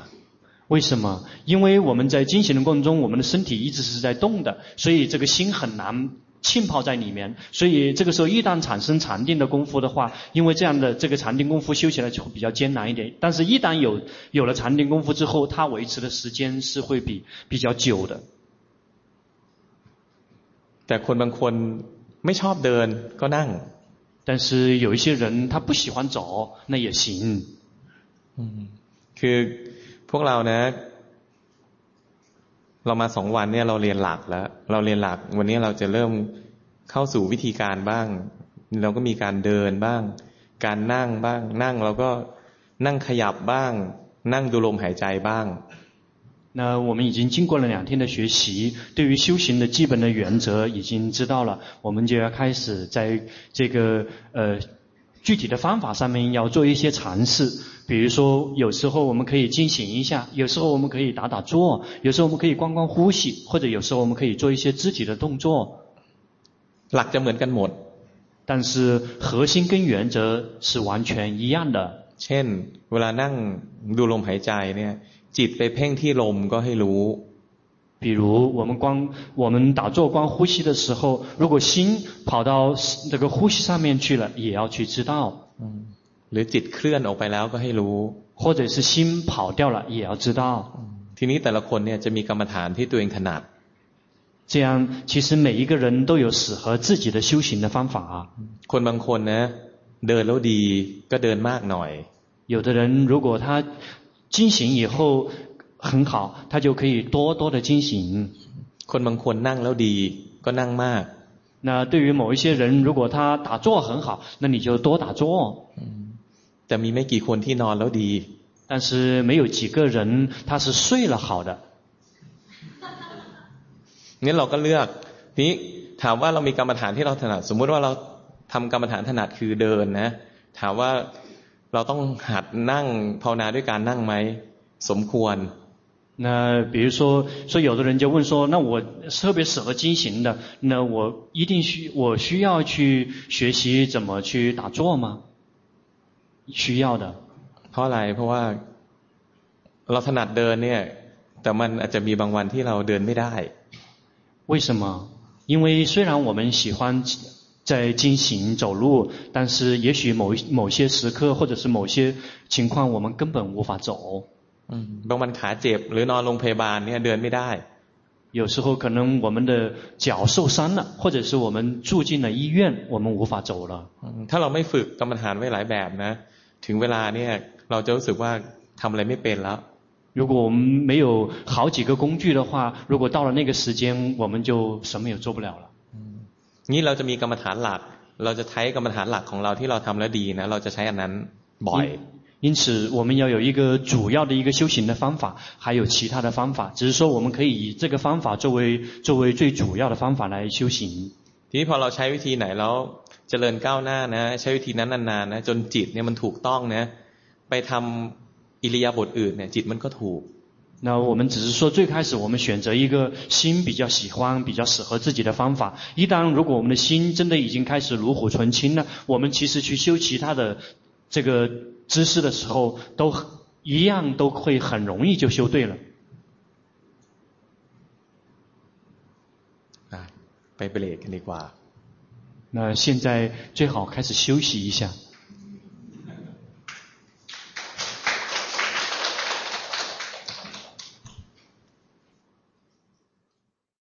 为什么？因为我们在进行的过程中，我们的身体一直是在动的，所以这个心很难浸泡在里面。所以这个时候一旦产生禅定的功夫的话，因为这样的这个禅定功夫修起来就会比较艰难一点。但是一旦有有了禅定功夫之后，它维持的时间是会比比较久的。 แต่คนบางคนไม่ชอบเดินก็นั่ง但是有一些人他不喜欢走那也行คือพวกเรานะเรามาสองวันเนี่ยเราเรียนหลักแล้ว เราเรียนหลัก วันนี้เราจะเริ่มเข้าสู่วิธีการบ้าง เราก็มีการเดินบ้าง การนั่งบ้าง นั่งเราก็นั่งขยับบ้าง นั่งดูลมหายใจบ้าง 那我们已经经过了两天的学习，对于修行的基本的原则已经知道了，我们就要开始在这个呃具体的方法上面要做一些尝试。 比如说，有时候我们可以进行一下，有时候我们可以打打坐，有时候我们可以观观呼吸，或者有时候我们可以做一些肢体的动作。หลักจะเหมือนกันหมด但是核心跟原则是完全一样的。เช่นเวลานั่งดูลมหายใจเนี่ย จิตไปเพ่งที่ลมก็ให้รู้比如我们光我们打坐观呼吸的时候，如果心跑到这个呼吸上面去了，也要去知道。หรือจิตเคลื่อนออกไปแล้วก็ให้รู้或者是心跑掉了，也要知道。ทีนี้แต่ละคนเนี่ยจะมีกรรมฐานที่ตัวเองถนัด这样，其实每一个人都有适合自己的修行的方法。คนบางคนนะเดินแล้วดีก็เดินมากหน่อย有的人如果他 进行以后很好，他就可以多多的进行。คนบางคนนั่งแล้วดีก็นั่งมาก那对于某一些人，如果他打坐很好，那你就多打坐。แต่มีไม่กี่คนที่นอนแล้วดี但是没有几个人他是睡了好的。งั้นเราก็เลือกทีนี้ถามว่าเรามีกรรมฐานที่เราถนัด สมมุติว่าเราทำกรรมฐานถนัดคือเดินนะ ถามว่า เราต้องหัดนั่งภาวนาด้วยการนั่งไหมสมควร那比如说，说有的人就问说，那我特别适合进行的，那我一定需我需要去学习怎么去打坐吗？需要的。เพราะอะไรเพราะว่าเราถนัดเดินเนี่ยแต่มันอาจจะมีบางวันที่เราเดินไม่ได้为什么？因为虽然我们喜欢 在进行走路，但是也许某某些时刻或者是某些情况，我们根本无法走。บางวันขาเจ็บหรือนอนโรงพยาบาลเนี่ยเดินไม่ได้有时候可能我们的脚受伤了，或者是我们住进了医院，我们无法走了。ถ้าเราไม่ฝึกกรรมฐานไว้หลายแบบนะถึงเวลาเนี่ยเราจะรู้สึกว่าทำอะไรไม่เป็นแล้ว如果我们没有好几个工具的话，如果到了那个时间，我们就什么也做不了了。 นี่เราจะมีกรรมฐานหลักเราจะใช้กรรมฐานหลักของเราที่เราทำแล้วดีนะเราจะใช้อันนั้นบ่อย因此，我们要有一个主要的一个修行的方法，还有其他的方法。只是说，我们可以以这个方法作为作为最主要的方法来修行。ทีนี้พอเราใช้วิธีไหนแล้วเจริญก้าวหน้านะใช้วิธีนั้นนานๆนะจนจิตเนี่ยมันถูกต้องนะไปทำอิริยาบถอื่นเนี่ยจิตมันก็ถูก 那我们只是说，最开始我们选择一个心比较喜欢、比较适合自己的方法。一旦如果我们的心真的已经开始炉火纯青了，我们其实去修其他的这个姿势的时候，都一样都会很容易就修对了。啊，贝贝你。那现在最好开始休息一下。